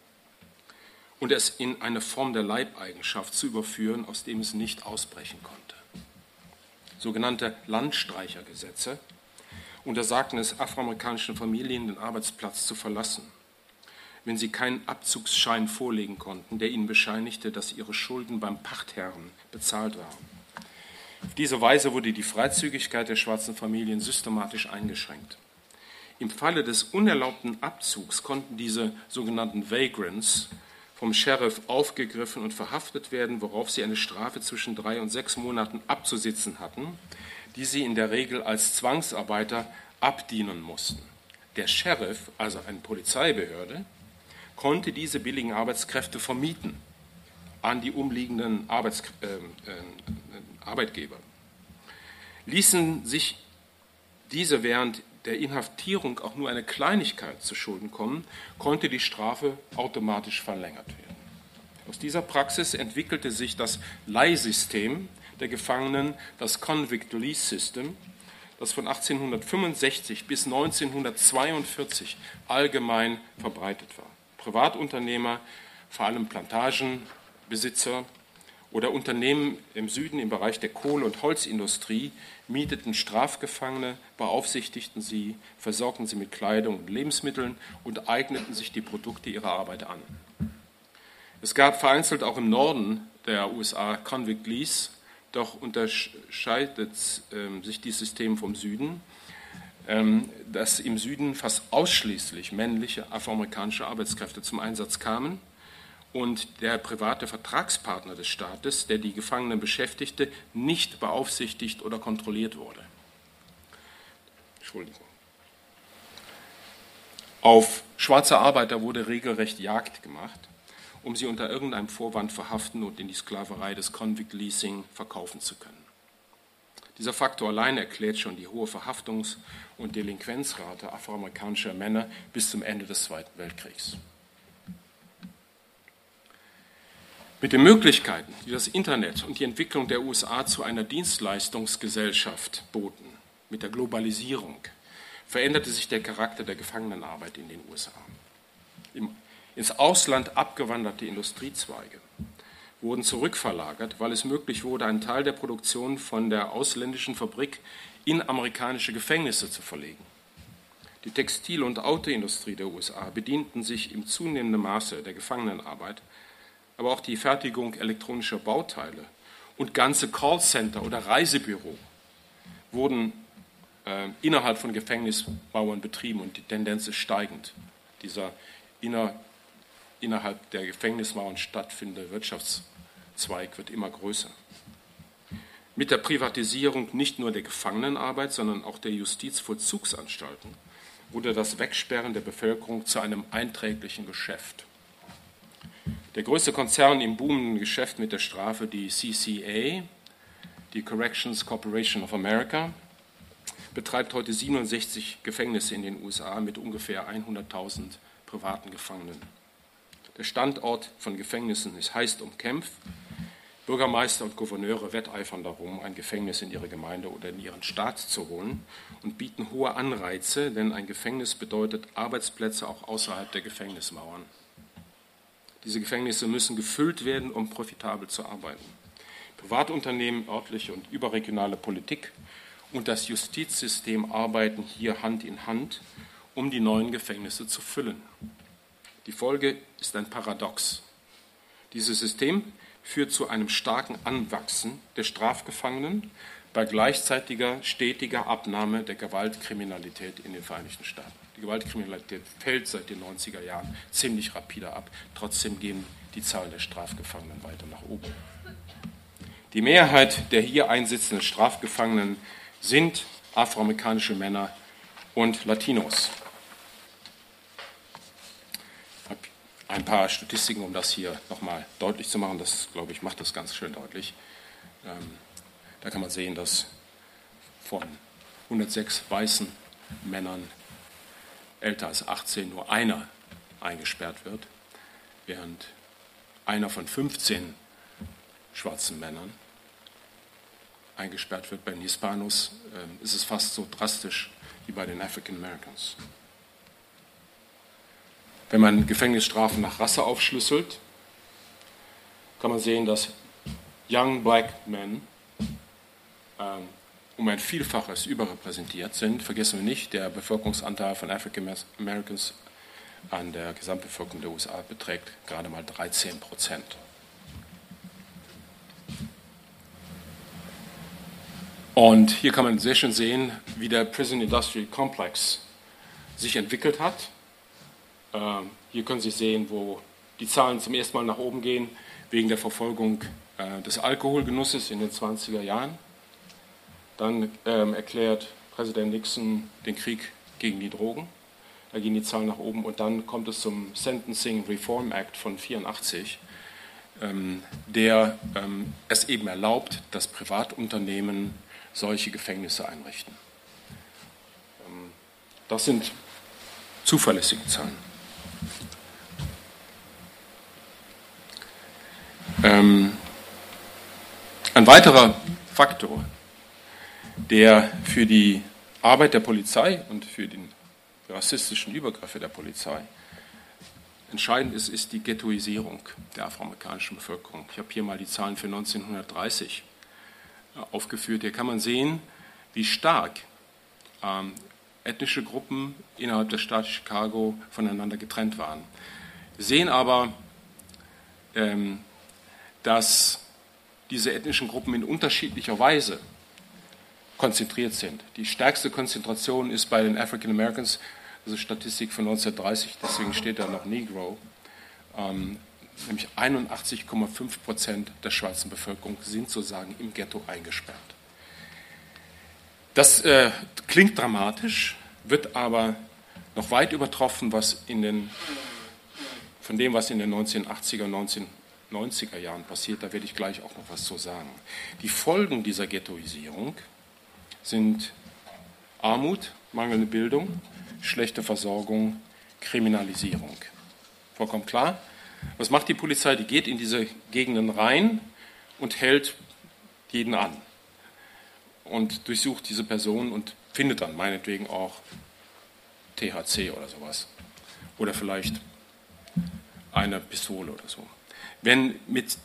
und es in eine Form der Leibeigenschaft zu überführen, aus dem es nicht ausbrechen konnte. Sogenannte Landstreichergesetze untersagten es afroamerikanischen Familien, den Arbeitsplatz zu verlassen, wenn sie keinen Abzugsschein vorlegen konnten, der ihnen bescheinigte, dass ihre Schulden beim Pachtherren bezahlt waren. Auf diese Weise wurde die Freizügigkeit der schwarzen Familien systematisch eingeschränkt. Im Falle des unerlaubten Abzugs konnten diese sogenannten Vagrants vom Sheriff aufgegriffen und verhaftet werden, worauf sie eine Strafe zwischen drei und sechs Monaten abzusitzen hatten, die sie in der Regel als Zwangsarbeiter abdienen mussten. Der Sheriff, also eine Polizeibehörde, konnte diese billigen Arbeitskräfte vermieten, an die umliegenden Arbeits, äh, äh, Arbeitgeber. Ließen sich diese während der Inhaftierung auch nur eine Kleinigkeit zu Schulden kommen, konnte die Strafe automatisch verlängert werden. Aus dieser Praxis entwickelte sich das Leihsystem der Gefangenen, das Convict Lease System, das von 1865 bis 1942 allgemein verbreitet war. Privatunternehmer, vor allem Plantagenbesitzer oder Unternehmen im Süden im Bereich der Kohle- und Holzindustrie mieteten Strafgefangene, beaufsichtigten sie, versorgten sie mit Kleidung und Lebensmitteln und eigneten sich die Produkte ihrer Arbeit an. Es gab vereinzelt auch im Norden der USA Convict Lease, doch unterscheidet äh, sich dieses System vom Süden, ähm, dass im Süden fast ausschließlich männliche afroamerikanische Arbeitskräfte zum Einsatz kamen und der private Vertragspartner des Staates, der die Gefangenen beschäftigte, nicht beaufsichtigt oder kontrolliert wurde. Entschuldigung. Auf schwarze Arbeiter wurde regelrecht Jagd gemacht um sie unter irgendeinem Vorwand verhaften und in die Sklaverei des Convict Leasing verkaufen zu können. Dieser Faktor allein erklärt schon die hohe Verhaftungs- und Delinquenzrate afroamerikanischer Männer bis zum Ende des Zweiten Weltkriegs. Mit den Möglichkeiten, die das Internet und die Entwicklung der USA zu einer Dienstleistungsgesellschaft boten, mit der Globalisierung, veränderte sich der Charakter der Gefangenenarbeit in den USA. Ins Ausland abgewanderte Industriezweige wurden zurückverlagert, weil es möglich wurde, einen Teil der Produktion von der ausländischen Fabrik in amerikanische Gefängnisse zu verlegen. Die Textil- und Autoindustrie der USA bedienten sich im zunehmenden Maße der Gefangenenarbeit, aber auch die Fertigung elektronischer Bauteile und ganze Callcenter oder Reisebüro wurden äh, innerhalb von Gefängnismauern betrieben und die Tendenz ist steigend. Dieser inner, innerhalb der Gefängnismauern stattfindende Wirtschaftszweig wird immer größer. Mit der Privatisierung nicht nur der Gefangenenarbeit, sondern auch der Justizvollzugsanstalten wurde das Wegsperren der Bevölkerung zu einem einträglichen Geschäft. Der größte Konzern im boomenden Geschäft mit der Strafe, die CCA, die Corrections Corporation of America, betreibt heute 67 Gefängnisse in den USA mit ungefähr 100.000 privaten Gefangenen. Der Standort von Gefängnissen ist heiß umkämpft. Bürgermeister und Gouverneure wetteifern darum, ein Gefängnis in ihre Gemeinde oder in ihren Staat zu holen und bieten hohe Anreize, denn ein Gefängnis bedeutet Arbeitsplätze auch außerhalb der Gefängnismauern. Diese Gefängnisse müssen gefüllt werden, um profitabel zu arbeiten. Privatunternehmen, örtliche und überregionale Politik und das Justizsystem arbeiten hier Hand in Hand, um die neuen Gefängnisse zu füllen. Die Folge ist ein Paradox. Dieses System führt zu einem starken Anwachsen der Strafgefangenen bei gleichzeitiger stetiger Abnahme der Gewaltkriminalität in den Vereinigten Staaten. Die Gewaltkriminalität fällt seit den 90er Jahren ziemlich rapide ab. Trotzdem gehen die Zahlen der Strafgefangenen weiter nach oben. Die Mehrheit der hier einsitzenden Strafgefangenen sind afroamerikanische Männer und Latinos. ein paar Statistiken, um das hier nochmal deutlich zu machen. Das, glaube ich, macht das ganz schön deutlich. Ähm, da kann man sehen, dass von 106 weißen Männern älter als 18 nur einer eingesperrt wird, während einer von 15 schwarzen Männern eingesperrt wird. Bei den Hispanos äh, ist es fast so drastisch wie bei den African Americans. Wenn man Gefängnisstrafen nach Rasse aufschlüsselt, kann man sehen, dass Young Black Men ähm, um ein Vielfaches überrepräsentiert sind. Vergessen wir nicht, der Bevölkerungsanteil von African Americans an der Gesamtbevölkerung der USA beträgt gerade mal 13 Prozent. Und hier kann man sehr schön sehen, wie der Prison Industrial Complex sich entwickelt hat. Ähm, hier können Sie sehen, wo die Zahlen zum ersten Mal nach oben gehen, wegen der Verfolgung äh, des Alkoholgenusses in den 20er Jahren. Dann ähm, erklärt Präsident Nixon den Krieg gegen die Drogen. Da gehen die Zahlen nach oben und dann kommt es zum Sentencing Reform Act von 84, ähm, der ähm, es eben erlaubt, dass Privatunternehmen solche Gefängnisse einrichten. Ähm, das sind zuverlässige Zahlen. Ähm, ein weiterer Faktor, der für die Arbeit der Polizei und für die rassistischen Übergriffe der Polizei entscheidend ist, ist die Ghettoisierung der afroamerikanischen Bevölkerung. Ich habe hier mal die Zahlen für 1930 äh, aufgeführt. Hier kann man sehen, wie stark ähm, ethnische Gruppen innerhalb der Stadt Chicago voneinander getrennt waren. Wir sehen aber, ähm, dass diese ethnischen Gruppen in unterschiedlicher Weise konzentriert sind. Die stärkste Konzentration ist bei den African Americans, also Statistik von 1930, deswegen steht da noch Negro, ähm, nämlich 81,5 Prozent der schwarzen Bevölkerung sind sozusagen im Ghetto eingesperrt. Das äh, klingt dramatisch, wird aber noch weit übertroffen, was in den, von dem, was in den 1980er, 1990er Jahren passiert. Da werde ich gleich auch noch was zu sagen. Die Folgen dieser Ghettoisierung sind Armut, mangelnde Bildung, schlechte Versorgung, Kriminalisierung. Vollkommen klar. Was macht die Polizei? Die geht in diese Gegenden rein und hält jeden an und durchsucht diese Person und findet dann meinetwegen auch THC oder sowas. Oder vielleicht eine Pistole oder so. Wenn mit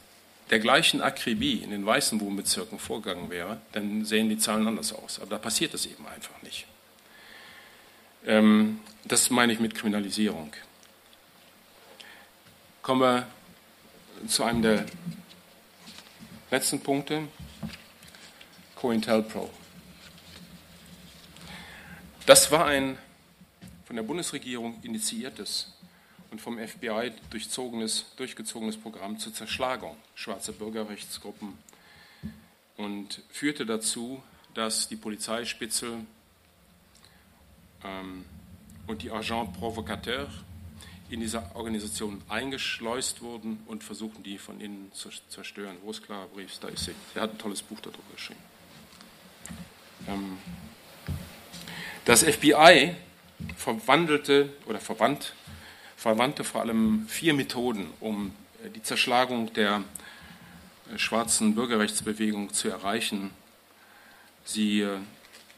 der gleichen Akribie in den weißen Wohnbezirken vorgegangen wäre, dann sehen die Zahlen anders aus. Aber da passiert es eben einfach nicht. Ähm, das meine ich mit Kriminalisierung. Kommen wir zu einem der letzten Punkte. COINTELPRO. Das war ein von der Bundesregierung initiiertes und vom FBI durchzogenes, durchgezogenes Programm zur Zerschlagung schwarzer Bürgerrechtsgruppen und führte dazu, dass die Polizeispitze ähm, und die Agent Provocateur in dieser Organisation eingeschleust wurden und versuchten, die von innen zu zerstören. Wo ist Clara Briefs? Da ist sie. Er hat ein tolles Buch darüber geschrieben. Ähm, das FBI verwandelte oder verwandt, verwandte vor allem vier Methoden, um äh, die Zerschlagung der äh, schwarzen Bürgerrechtsbewegung zu erreichen. Sie äh,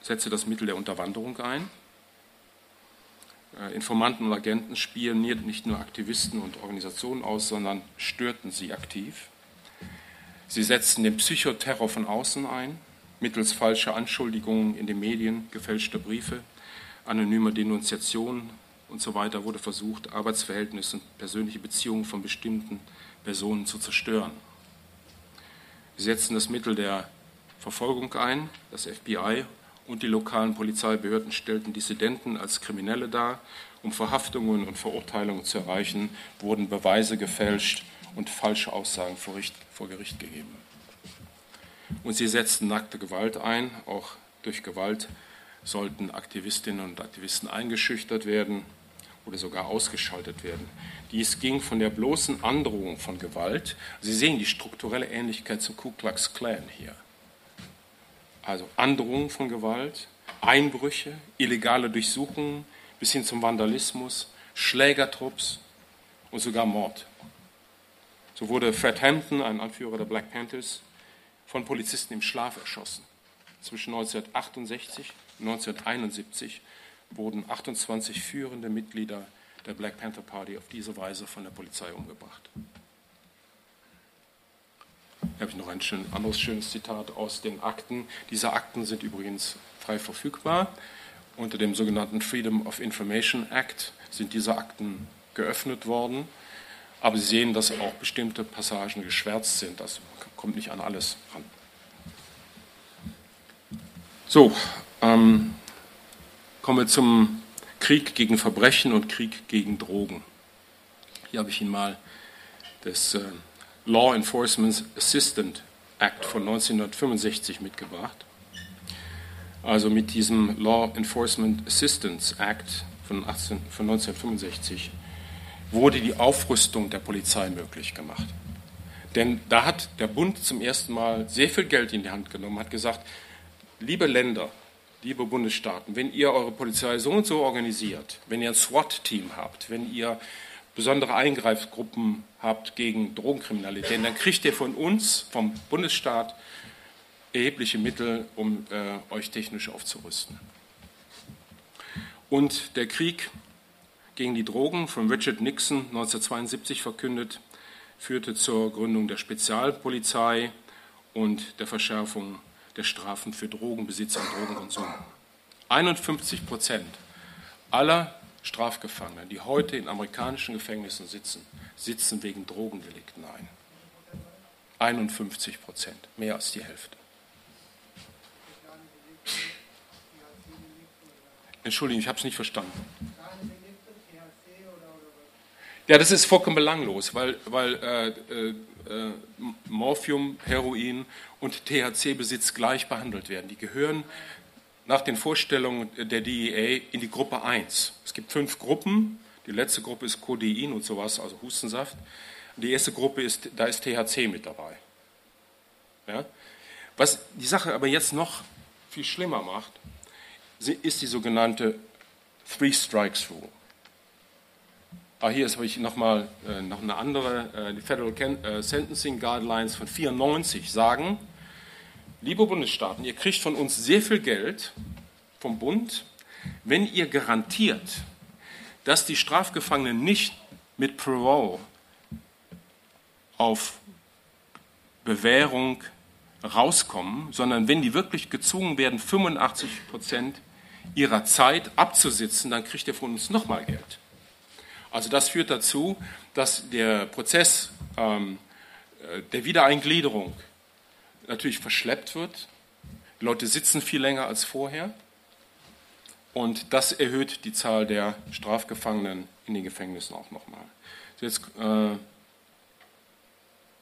setzte das Mittel der Unterwanderung ein. Informanten und Agenten spionierten nicht nur Aktivisten und Organisationen aus, sondern störten sie aktiv. Sie setzten den Psychoterror von außen ein mittels falscher Anschuldigungen in den Medien, gefälschter Briefe, anonymer Denunziationen und so weiter wurde versucht, Arbeitsverhältnisse und persönliche Beziehungen von bestimmten Personen zu zerstören. Sie setzten das Mittel der Verfolgung ein. Das FBI und die lokalen Polizeibehörden stellten Dissidenten als Kriminelle dar. Um Verhaftungen und Verurteilungen zu erreichen, wurden Beweise gefälscht und falsche Aussagen vor Gericht gegeben. Und sie setzten nackte Gewalt ein. Auch durch Gewalt sollten Aktivistinnen und Aktivisten eingeschüchtert werden oder sogar ausgeschaltet werden. Dies ging von der bloßen Androhung von Gewalt. Sie sehen die strukturelle Ähnlichkeit zum Ku Klux Klan hier. Also Androhung von Gewalt, Einbrüche, illegale Durchsuchungen bis hin zum Vandalismus, Schlägertrupps und sogar Mord. So wurde Fred Hampton, ein Anführer der Black Panthers, von Polizisten im Schlaf erschossen. Zwischen 1968 und 1971 wurden 28 führende Mitglieder der Black Panther Party auf diese Weise von der Polizei umgebracht. Hier habe ich noch ein schön, anderes schönes Zitat aus den Akten. Diese Akten sind übrigens frei verfügbar. Unter dem sogenannten Freedom of Information Act sind diese Akten geöffnet worden. Aber Sie sehen, dass auch bestimmte Passagen geschwärzt sind. Das kommt nicht an alles ran. So, ähm, kommen wir zum Krieg gegen Verbrechen und Krieg gegen Drogen. Hier habe ich Ihnen mal das äh, Law Enforcement Assistant Act von 1965 mitgebracht. Also mit diesem Law Enforcement Assistance Act von, 18, von 1965 wurde die Aufrüstung der Polizei möglich gemacht. Denn da hat der Bund zum ersten Mal sehr viel Geld in die Hand genommen, hat gesagt, liebe Länder, liebe Bundesstaaten, wenn ihr eure Polizei so und so organisiert, wenn ihr ein SWAT-Team habt, wenn ihr besondere Eingreifgruppen habt gegen Drogenkriminalität, dann kriegt ihr von uns, vom Bundesstaat, erhebliche Mittel, um äh, euch technisch aufzurüsten. Und der Krieg gegen die Drogen von Richard Nixon 1972 verkündet, führte zur Gründung der Spezialpolizei und der Verschärfung der Strafen für Drogenbesitz und Drogenkonsum. 51 Prozent aller Strafgefangenen, die heute in amerikanischen Gefängnissen sitzen, sitzen wegen Drogendelikten ein. 51 Prozent, mehr als die Hälfte. Entschuldigung, ich habe es nicht verstanden. Ja, das ist vollkommen belanglos, weil, weil äh, äh, Morphium, Heroin und THC-Besitz gleich behandelt werden. Die gehören nach den Vorstellungen der DEA in die Gruppe 1. Es gibt fünf Gruppen. Die letzte Gruppe ist Codein und sowas, also Hustensaft. Die erste Gruppe ist, da ist THC mit dabei. Ja? Was die Sache aber jetzt noch viel schlimmer macht, ist die sogenannte Three Strikes Rule. Ah, hier habe ich nochmal äh, noch eine andere, äh, die Federal Can äh, Sentencing Guidelines von 94 sagen, liebe Bundesstaaten, ihr kriegt von uns sehr viel Geld vom Bund, wenn ihr garantiert, dass die Strafgefangenen nicht mit Parole auf Bewährung rauskommen, sondern wenn die wirklich gezwungen werden, 85 Prozent ihrer Zeit abzusitzen, dann kriegt ihr von uns nochmal Geld. Also das führt dazu, dass der Prozess ähm, äh, der Wiedereingliederung natürlich verschleppt wird. Die Leute sitzen viel länger als vorher. Und das erhöht die Zahl der Strafgefangenen in den Gefängnissen auch nochmal. Jetzt, äh,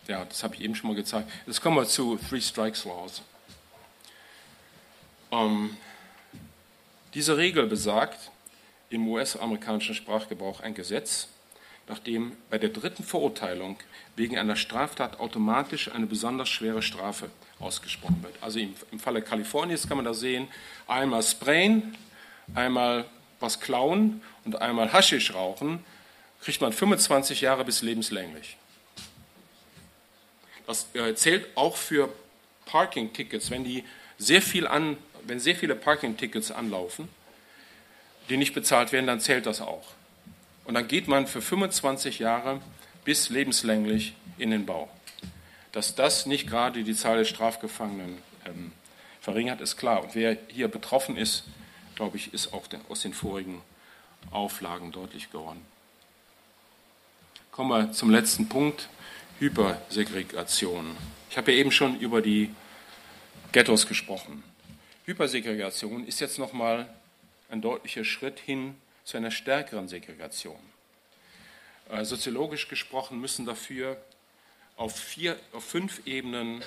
ja, das habe ich eben schon mal gezeigt. Jetzt kommen wir zu Three Strikes Laws. Ähm, diese Regel besagt im US-amerikanischen Sprachgebrauch ein Gesetz, nachdem bei der dritten Verurteilung wegen einer Straftat automatisch eine besonders schwere Strafe ausgesprochen wird. Also im, im Falle Kaliforniens kann man da sehen, einmal Sprayen, einmal was klauen und einmal Haschisch rauchen, kriegt man 25 Jahre bis lebenslänglich. Das äh, zählt auch für Parking-Tickets, wenn wenn sehr viele Parking-Tickets anlaufen, die nicht bezahlt werden, dann zählt das auch. Und dann geht man für 25 Jahre bis lebenslänglich in den Bau. Dass das nicht gerade die Zahl der Strafgefangenen ähm, verringert, ist klar. Und wer hier betroffen ist, glaube ich, ist auch aus den vorigen Auflagen deutlich geworden. Kommen wir zum letzten Punkt, Hypersegregation. Ich habe ja eben schon über die Ghettos gesprochen. Hypersegregation ist jetzt nochmal ein deutlicher Schritt hin zu einer stärkeren Segregation. Äh, soziologisch gesprochen müssen dafür auf, vier, auf fünf Ebenen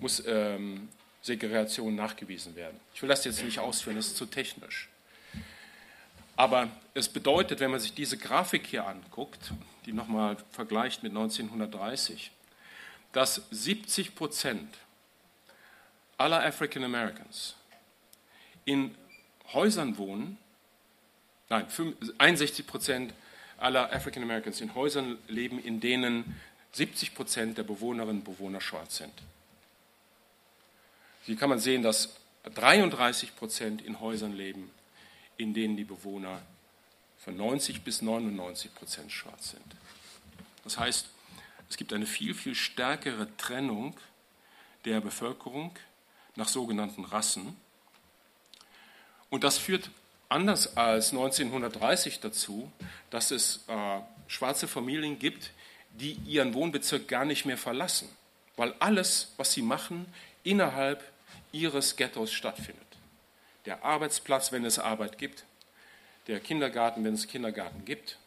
muss, ähm, Segregation nachgewiesen werden. Ich will das jetzt nicht ausführen, das ist zu technisch. Aber es bedeutet, wenn man sich diese Grafik hier anguckt, die nochmal vergleicht mit 1930, dass 70 Prozent aller African Americans in Häusern wohnen, nein, 61 Prozent aller African Americans in Häusern leben, in denen 70 Prozent der Bewohnerinnen und Bewohner schwarz sind. Hier kann man sehen, dass 33 Prozent in Häusern leben, in denen die Bewohner von 90 bis 99 Prozent schwarz sind. Das heißt, es gibt eine viel, viel stärkere Trennung der Bevölkerung nach sogenannten Rassen und das führt anders als 1930 dazu, dass es äh, schwarze Familien gibt, die ihren Wohnbezirk gar nicht mehr verlassen, weil alles, was sie machen, innerhalb ihres Ghettos stattfindet. Der Arbeitsplatz, wenn es Arbeit gibt, der Kindergarten, wenn es Kindergarten gibt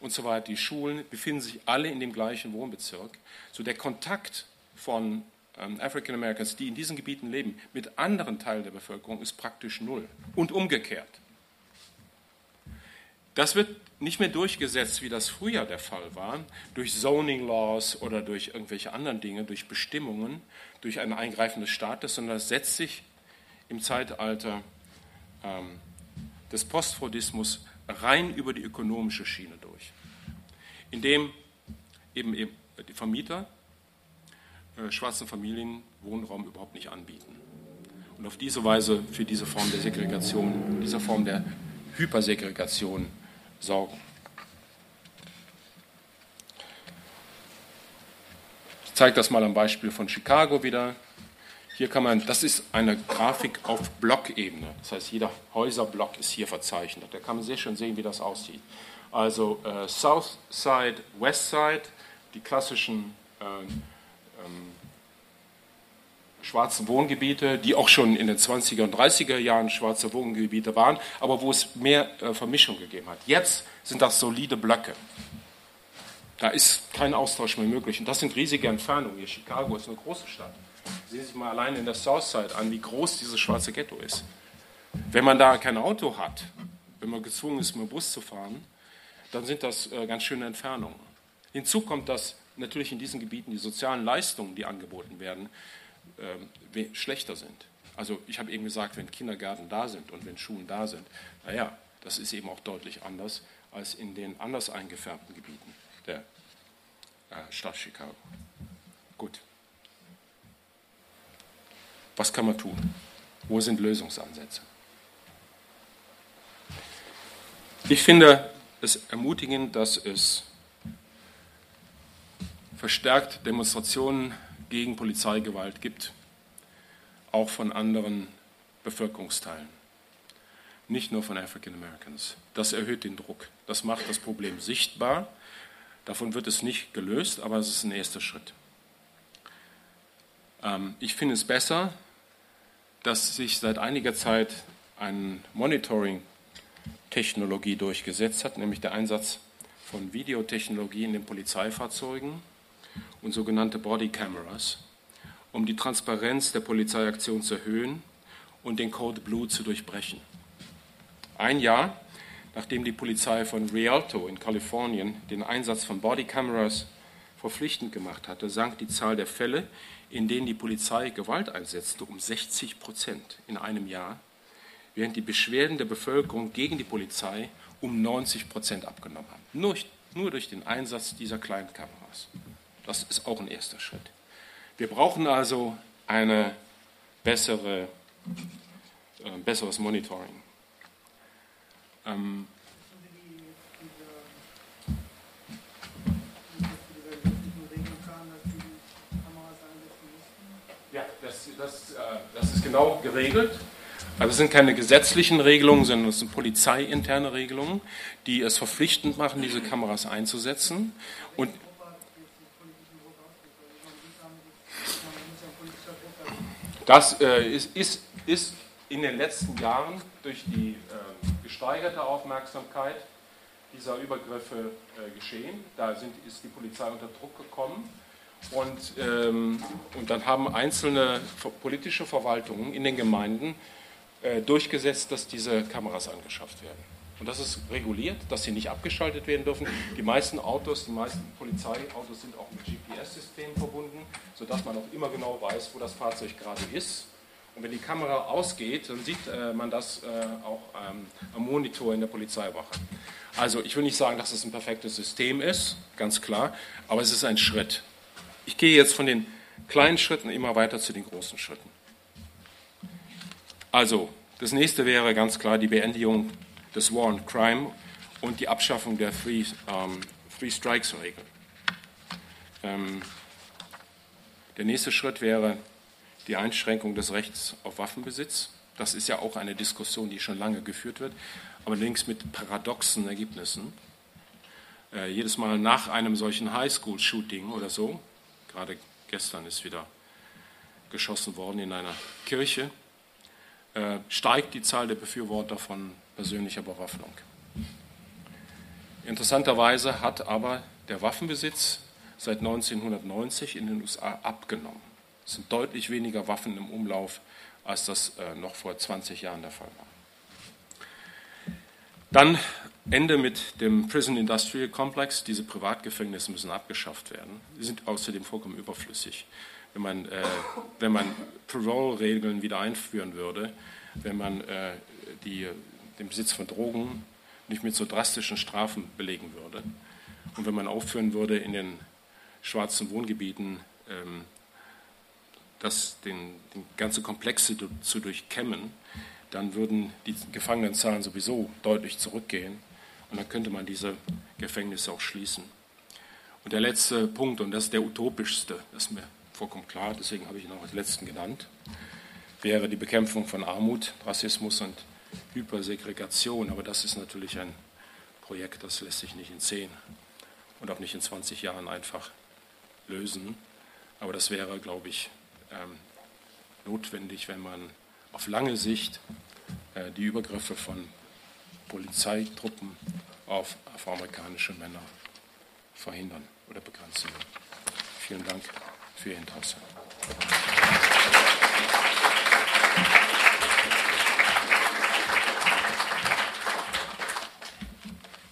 und so weiter, die Schulen befinden sich alle in dem gleichen Wohnbezirk. So der Kontakt von African Americans, die in diesen Gebieten leben, mit anderen Teilen der Bevölkerung ist praktisch null und umgekehrt. Das wird nicht mehr durchgesetzt, wie das früher der Fall war, durch Zoning Laws oder durch irgendwelche anderen Dinge, durch Bestimmungen, durch ein Eingreifen des Staates, sondern das setzt sich im Zeitalter ähm, des Postfordismus rein über die ökonomische Schiene durch, indem eben, eben die Vermieter schwarzen Familien Wohnraum überhaupt nicht anbieten. Und auf diese Weise für diese Form der Segregation, diese Form der Hypersegregation sorgen. Ich zeige das mal am Beispiel von Chicago wieder. Hier kann man, das ist eine Grafik auf Blockebene. Das heißt, jeder Häuserblock ist hier verzeichnet. Da kann man sehr schön sehen, wie das aussieht. Also äh, South Side, West Side, die klassischen äh, schwarzen Wohngebiete, die auch schon in den 20er und 30er Jahren schwarze Wohngebiete waren, aber wo es mehr äh, Vermischung gegeben hat. Jetzt sind das solide Blöcke. Da ist kein Austausch mehr möglich. Und das sind riesige Entfernungen. Hier Chicago ist eine große Stadt. Sehen Sie sich mal allein in der Southside an, wie groß dieses schwarze Ghetto ist. Wenn man da kein Auto hat, wenn man gezwungen ist, mit dem Bus zu fahren, dann sind das äh, ganz schöne Entfernungen. Hinzu kommt, dass natürlich in diesen Gebieten die sozialen Leistungen, die angeboten werden, äh, schlechter sind. Also ich habe eben gesagt, wenn Kindergärten da sind und wenn Schulen da sind, naja, das ist eben auch deutlich anders als in den anders eingefärbten Gebieten der äh, Stadt Chicago. Gut. Was kann man tun? Wo sind Lösungsansätze? Ich finde es ermutigend, dass es verstärkt Demonstrationen gegen Polizeigewalt gibt, auch von anderen Bevölkerungsteilen, nicht nur von African Americans. Das erhöht den Druck, das macht das Problem sichtbar. Davon wird es nicht gelöst, aber es ist ein erster Schritt. Ähm, ich finde es besser, dass sich seit einiger Zeit eine Monitoring-Technologie durchgesetzt hat, nämlich der Einsatz von Videotechnologie in den Polizeifahrzeugen und sogenannte Body Cameras, um die Transparenz der Polizeiaktion zu erhöhen und den Code Blue zu durchbrechen. Ein Jahr nachdem die Polizei von Rialto in Kalifornien den Einsatz von Body Cameras verpflichtend gemacht hatte, sank die Zahl der Fälle, in denen die Polizei Gewalt einsetzte, um 60 Prozent in einem Jahr, während die Beschwerden der Bevölkerung gegen die Polizei um 90 Prozent abgenommen haben. Nur, nur durch den Einsatz dieser kleinen Kameras. Das ist auch ein erster Schritt. Wir brauchen also eine bessere, äh, besseres Monitoring. Ähm, das, das, äh, das ist genau geregelt. Also es sind keine gesetzlichen Regelungen, sondern es sind polizeiinterne Regelungen, die es verpflichtend machen, diese Kameras einzusetzen. Und Das äh, ist, ist, ist, in den letzten Jahren durch die äh, gesteigerte Aufmerksamkeit dieser Übergriffe äh, geschehen. Da sind, ist die Polizei unter Druck gekommen. Und, ähm, und dann haben einzelne politische Verwaltungen in den Gemeinden äh, durchgesetzt, dass diese Kameras angeschafft werden. Und das ist reguliert, dass sie nicht abgeschaltet werden dürfen. Die meisten Autos, die meisten Polizeiautos sind auch mit GPS-Systemen verbunden, sodass man auch immer genau weiß, wo das Fahrzeug gerade ist. Und wenn die Kamera ausgeht, dann sieht äh, man das äh, auch ähm, am Monitor in der Polizeiwache. Also ich will nicht sagen, dass es ein perfektes System ist, ganz klar, aber es ist ein Schritt. Ich gehe jetzt von den kleinen Schritten immer weiter zu den großen Schritten. Also, das nächste wäre ganz klar die Beendigung des War on Crime und die Abschaffung der Three, ähm, Three Strikes Regel. Ähm, der nächste Schritt wäre die Einschränkung des Rechts auf Waffenbesitz. Das ist ja auch eine Diskussion, die schon lange geführt wird, allerdings mit paradoxen Ergebnissen. Äh, jedes Mal nach einem solchen Highschool-Shooting oder so, gerade gestern ist wieder geschossen worden in einer Kirche, äh, steigt die Zahl der Befürworter von persönlicher Bewaffnung. Interessanterweise hat aber der Waffenbesitz seit 1990 in den USA abgenommen. Es sind deutlich weniger Waffen im Umlauf, als das äh, noch vor 20 Jahren der Fall war. Dann Ende mit dem Prison Industrial Complex. Diese Privatgefängnisse müssen abgeschafft werden. Sie sind außerdem vollkommen überflüssig. Wenn man, äh, wenn man Parole-Regeln wieder einführen würde, wenn man äh, die, den Besitz von Drogen nicht mit so drastischen Strafen belegen würde und wenn man aufführen würde, in den schwarzen Wohngebieten ähm, das, den, den ganze Komplexe zu durchkämmen, dann würden die Gefangenenzahlen sowieso deutlich zurückgehen und dann könnte man diese Gefängnisse auch schließen. Und der letzte Punkt, und das ist der utopischste, das mir vollkommen klar, deswegen habe ich ihn auch als letzten genannt, wäre die Bekämpfung von Armut, Rassismus und Hypersegregation. Aber das ist natürlich ein Projekt, das lässt sich nicht in zehn und auch nicht in 20 Jahren einfach lösen. Aber das wäre, glaube ich, ähm, notwendig, wenn man auf lange Sicht äh, die Übergriffe von Polizeitruppen auf afroamerikanische Männer verhindern oder begrenzen will. Vielen Dank für Ihr Interesse.